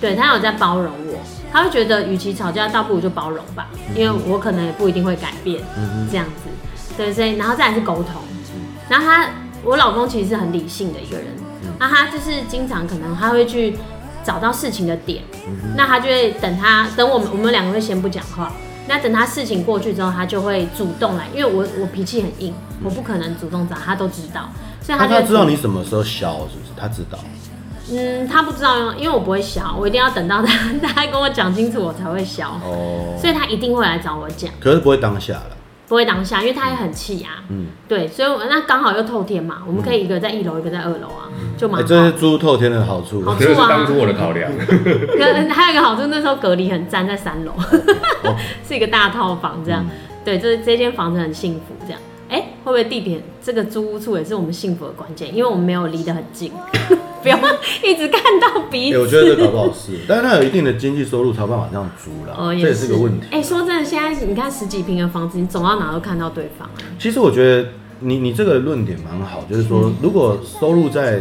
对，他有在包容我，他会觉得与其吵架，倒不如就包容吧，因为我可能也不一定会改变，这样子，对，所以然后再来是沟通，然后他我老公其实是很理性的一个人，那他就是经常可能他会去找到事情的点，那他就会等他等我们我们两个会先不讲话。那等他事情过去之后，他就会主动来，因为我我脾气很硬，我不可能主动找他，都知道，所以他就他知道你什么时候消，是不是？他知道。嗯，他不知道，因为我不会消，我一定要等到他 他跟我讲清楚，我才会消。哦。所以他一定会来找我讲。可是不会当下了。不会当下，因为他也很气啊。嗯。对，所以我那刚好又透天嘛，我们可以一个在一楼，一个在二楼啊，就蛮好。这是租透天的好处。好处啊。当初我的考量。还有一个好处，那时候隔离很赞，在三楼。是一个大套房，这样，嗯、对，这这间房子很幸福，这样，哎、欸，会不会地点这个租屋处也是我们幸福的关键？因为我们没有离得很近，不要一直看到彼此。欸、我觉得这搞不好是，但是他有一定的经济收入，才有办法这样租啦，哦、这也是个问题。哎、欸，说真的，现在你看十几平的房子，你走到哪都看到对方。其实我觉得你你这个论点蛮好，就是说，嗯、如果收入在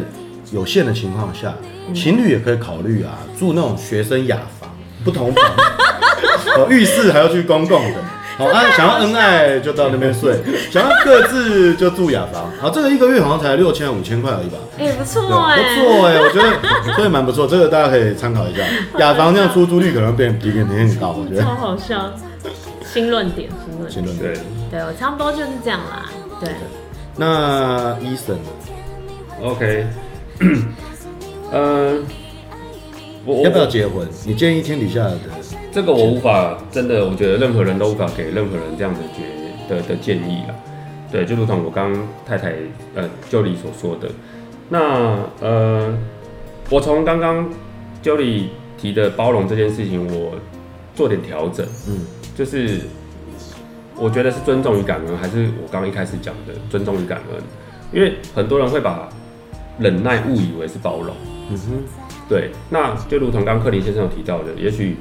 有限的情况下，嗯、情侣也可以考虑啊，住那种学生雅房，不同房。哦，浴室还要去公共的，好啊，想要恩爱就到那边睡，想要各自就住雅房。好，这个一个月好像才六千五千块而已吧？哎，不错哎，不错哎，我觉得所以蛮不错，这个大家可以参考一下。雅房这样出租率可能变比比很高，我觉得。超好笑，新论点，新论点，新论点，对，我差不多就是这样啦。对，那 Eason，OK，呃，我要不要结婚？你建议天底下的。这个我无法真的，我觉得任何人都无法给任何人这样的觉的的建议啦。对，就如同我刚太太呃 Julie 所说的，那呃，我从刚刚 Julie 提的包容这件事情，我做点调整，嗯，就是我觉得是尊重与感恩，还是我刚刚一开始讲的尊重与感恩？因为很多人会把忍耐误以为是包容，嗯哼，对，那就如同刚克林先生有提到的，也许。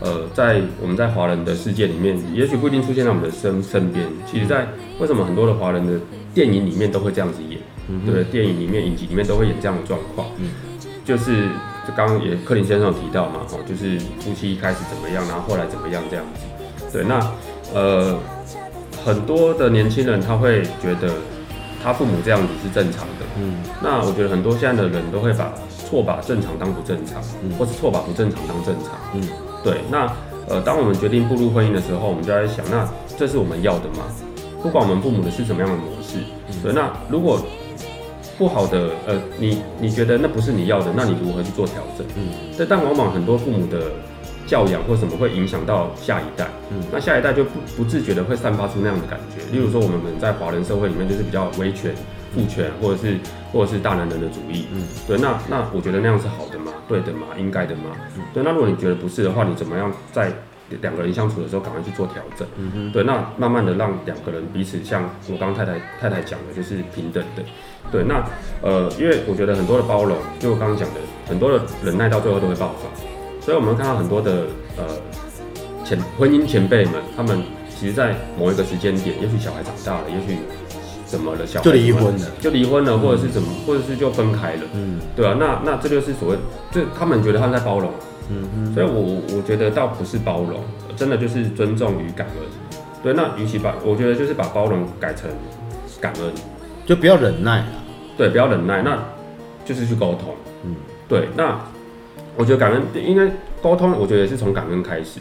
呃，在我们在华人的世界里面，也许不一定出现在我们的身身边。其实，在为什么很多的华人的电影里面都会这样子演，对？电影里面、影集里面都会演这样的状况。嗯，就是就刚刚也克林先生有提到嘛，哦，就是夫妻一开始怎么样，然后后来怎么样这样子。对，那呃，很多的年轻人他会觉得他父母这样子是正常的。嗯，那我觉得很多现在的人都会把错把正常当不正常，嗯、或是错把不正常当正常。嗯。对，那呃，当我们决定步入婚姻的时候，我们就在想，那这是我们要的吗？不管我们父母的是什么样的模式，对，那如果不好的，呃，你你觉得那不是你要的，那你如何去做调整？嗯，但但往往很多父母的教养或什么会影响到下一代，嗯，那下一代就不不自觉的会散发出那样的感觉。例如说，我们在华人社会里面就是比较威权、父权，或者是或者是大男人的主义，嗯，对，那那我觉得那样是好？对的嘛，应该的嘛。嗯、对，那如果你觉得不是的话，你怎么样在两个人相处的时候赶快去做调整？嗯哼对，那慢慢的让两个人彼此像我刚刚太太太太讲的，就是平等的。对，那呃，因为我觉得很多的包容，就我刚刚讲的，很多的忍耐到最后都会爆发。所以我们看到很多的呃前婚姻前辈们，他们其实，在某一个时间点，也许小孩长大了，也许。怎么了？小孩就离婚了，就离婚了，或者是怎么，或者是就分开了。嗯，对啊，那那这就是所谓，这他们觉得他们在包容。所以我我觉得倒不是包容，真的就是尊重与感恩。对，那与其把，我觉得就是把包容改成感恩，就不要忍耐。对，不要忍耐，那就是去沟通。嗯，对，那我觉得感恩应该沟通，我觉得也是从感恩开始。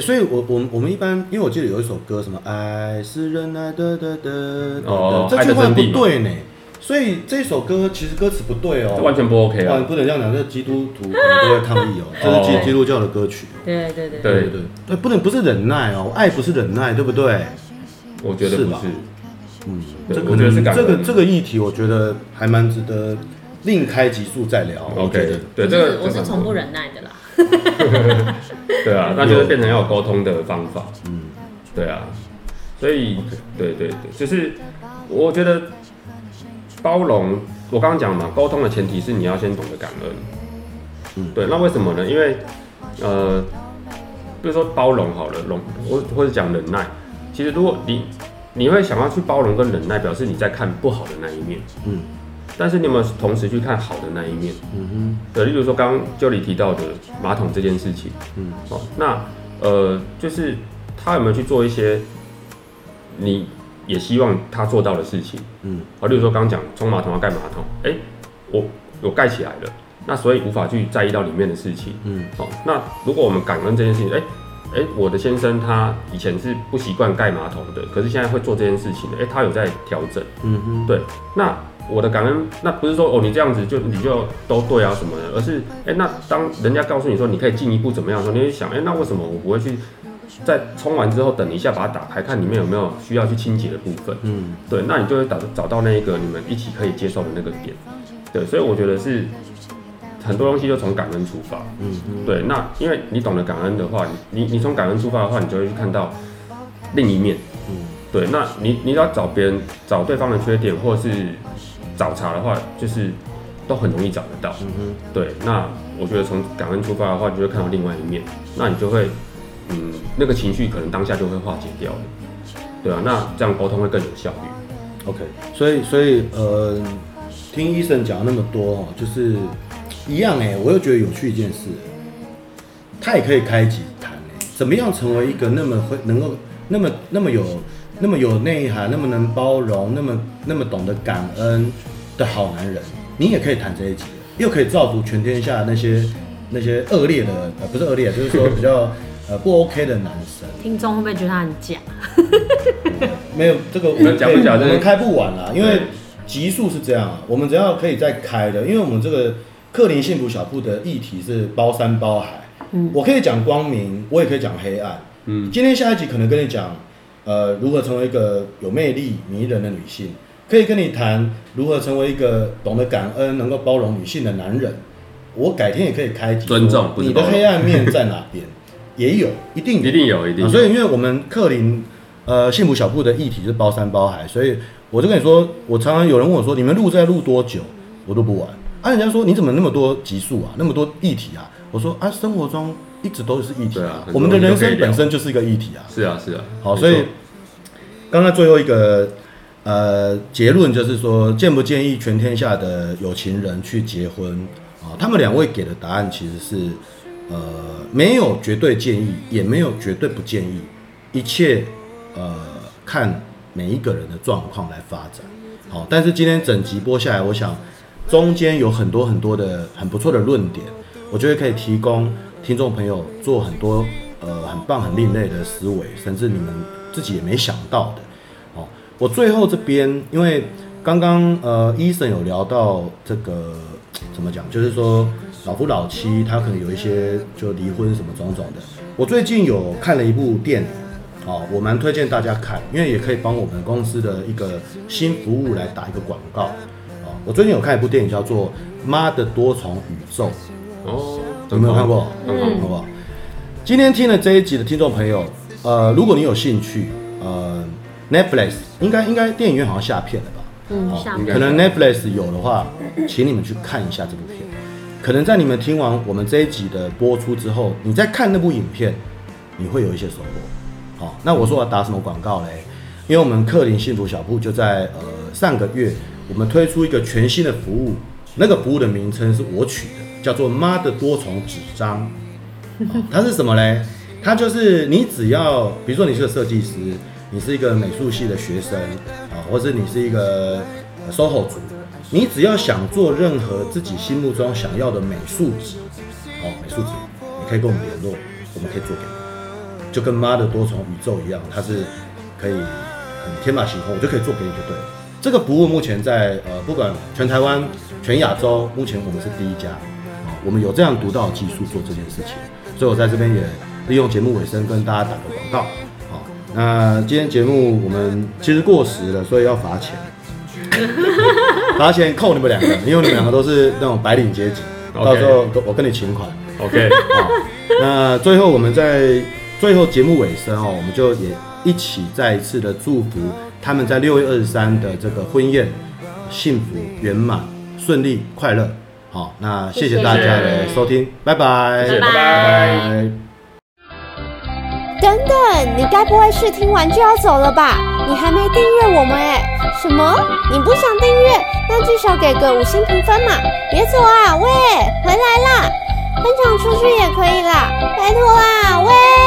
所以我，我我我们一般，因为我记得有一首歌，什么爱是忍耐的的的，哦，这句话不对呢。所以这首歌其实歌词不对哦，完全不 OK 啊，不能这样讲，这基督徒可能都会抗议哦，这是基基督教的歌曲。对对对对对对，不能不是忍耐哦，爱不是忍耐，对不对？我觉得不是，嗯，这可能这个这个议题，我觉得还蛮值得另开集数再聊。OK，对这个我是从不忍耐的啦。对啊，那就是变成要有沟通的方法。嗯，对啊，所以对对对，就是我觉得包容，我刚刚讲嘛，沟通的前提是你要先懂得感恩。嗯，对，那为什么呢？因为呃，比如说包容好了，容或或者讲忍耐，其实如果你你会想要去包容跟忍耐，表示你在看不好的那一面。嗯。但是你有没有同时去看好的那一面？嗯哼。对，例如说刚刚就你提到的马桶这件事情。嗯。哦，那呃，就是他有没有去做一些你也希望他做到的事情？嗯。啊，例如说刚刚讲冲马桶要盖马桶，哎、欸，我我盖起来了，那所以无法去在意到里面的事情。嗯。哦，那如果我们感恩这件事情，哎、欸、哎、欸，我的先生他以前是不习惯盖马桶的，可是现在会做这件事情的，哎、欸，他有在调整。嗯哼。对，那。我的感恩，那不是说哦，你这样子就你就都对啊什么的，而是哎、欸，那当人家告诉你说你可以进一步怎么样的时候，你会想哎、欸，那为什么我不会去在冲完之后等一下把它打开，看里面有没有需要去清洁的部分？嗯，对，那你就会找找到那一个你们一起可以接受的那个点。对，所以我觉得是很多东西就从感恩出发。嗯嗯，对，那因为你懂得感恩的话，你你你从感恩出发的话，你就会去看到另一面。嗯，对，那你你要找别人找对方的缺点，或是。找茬的话，就是都很容易找得到。嗯哼，对。那我觉得从感恩出发的话，你就会看到另外一面。那你就会，嗯，那个情绪可能当下就会化解掉了。对啊，那这样沟通会更有效率。OK，所以所以呃，听医生讲那么多哦，就是一样哎，我又觉得有趣一件事，他也可以开集谈哎，怎么样成为一个那么会能够那么那么有。那么有内涵，那么能包容，那么那么懂得感恩的好男人，你也可以谈这一集，又可以造福全天下那些那些恶劣的呃不是恶劣，就是说比较呃不 OK 的男生。听众会不会觉得他很假？没有这个我们讲不讲？我们开不完啦，因为集数是这样啊，我们只要可以再开的，因为我们这个克林幸福小铺的议题是包山包海，嗯，我可以讲光明，我也可以讲黑暗，嗯，今天下一集可能跟你讲。呃，如何成为一个有魅力、迷人的女性？可以跟你谈如何成为一个懂得感恩、能够包容女性的男人。我改天也可以开集，尊重你的黑暗面在哪边？也有，一定有一定有，一定有。所以，因为我们克林呃幸福小铺的议题是包山包海，所以我就跟你说，我常常有人问我说，你们录在录多久？我都不玩。啊，人家说你怎么那么多集数啊，那么多议题啊？我说啊，生活中。一直都是议题啊，我们的人生本身就是一个议题啊。是啊，是啊。好，所以刚刚最后一个呃结论就是说，建不建议全天下的有情人去结婚啊？他们两位给的答案其实是呃没有绝对建议，也没有绝对不建议，一切呃看每一个人的状况来发展。好，但是今天整集播下来，我想中间有很多很多的很不错的论点，我觉得可以提供。听众朋友做很多呃很棒很另类的思维，甚至你们自己也没想到的哦。我最后这边，因为刚刚呃医生有聊到这个怎么讲，就是说老夫老妻他可能有一些就离婚什么种种的。我最近有看了一部电影，哦，我蛮推荐大家看，因为也可以帮我们公司的一个新服务来打一个广告。哦，我最近有看一部电影叫做《妈的多重宇宙》。有没有看过？嗯，好不好？今天听了这一集的听众朋友，呃，如果你有兴趣，呃，Netflix 应该应该电影院好像下片了吧？嗯，下片。可能 Netflix 有的话，请你们去看一下这部片。可能在你们听完我们这一集的播出之后，你再看那部影片，你会有一些收获。好，那我说我要打什么广告嘞？因为我们克林幸福小铺就在呃上个月，我们推出一个全新的服务，那个服务的名称是我取的。叫做妈的多重纸张，它是什么嘞？它就是你只要，比如说你是个设计师，你是一个美术系的学生啊，或者你是一个 SOHO 族，你只要想做任何自己心目中想要的美术纸，哦，美术纸，你可以跟我们联络，我们可以做给你，就跟妈的多重宇宙一样，它是可以很天马行空，我就可以做给你就对了。这个服务目前在呃，不管全台湾、全亚洲，目前我们是第一家。我们有这样独到的技术做这件事情，所以我在这边也利用节目尾声跟大家打个广告。好，那今天节目我们其实过时了，所以要罚钱，罚钱扣你们两个，因为你们两个都是那种白领阶级到时候我跟你请款。OK，好，那最后我们在最后节目尾声哦，我们就也一起再一次的祝福他们在六月二十三的这个婚宴幸福圆满顺利快乐。好，那谢谢大家的收听，拜拜，拜拜。等等，你该不会是听完就要走了吧？你还没订阅我们哎？什么？你不想订阅？那至少给个五星评分嘛！别走啊，喂，回来啦，分享出去也可以啦，拜托啦，喂。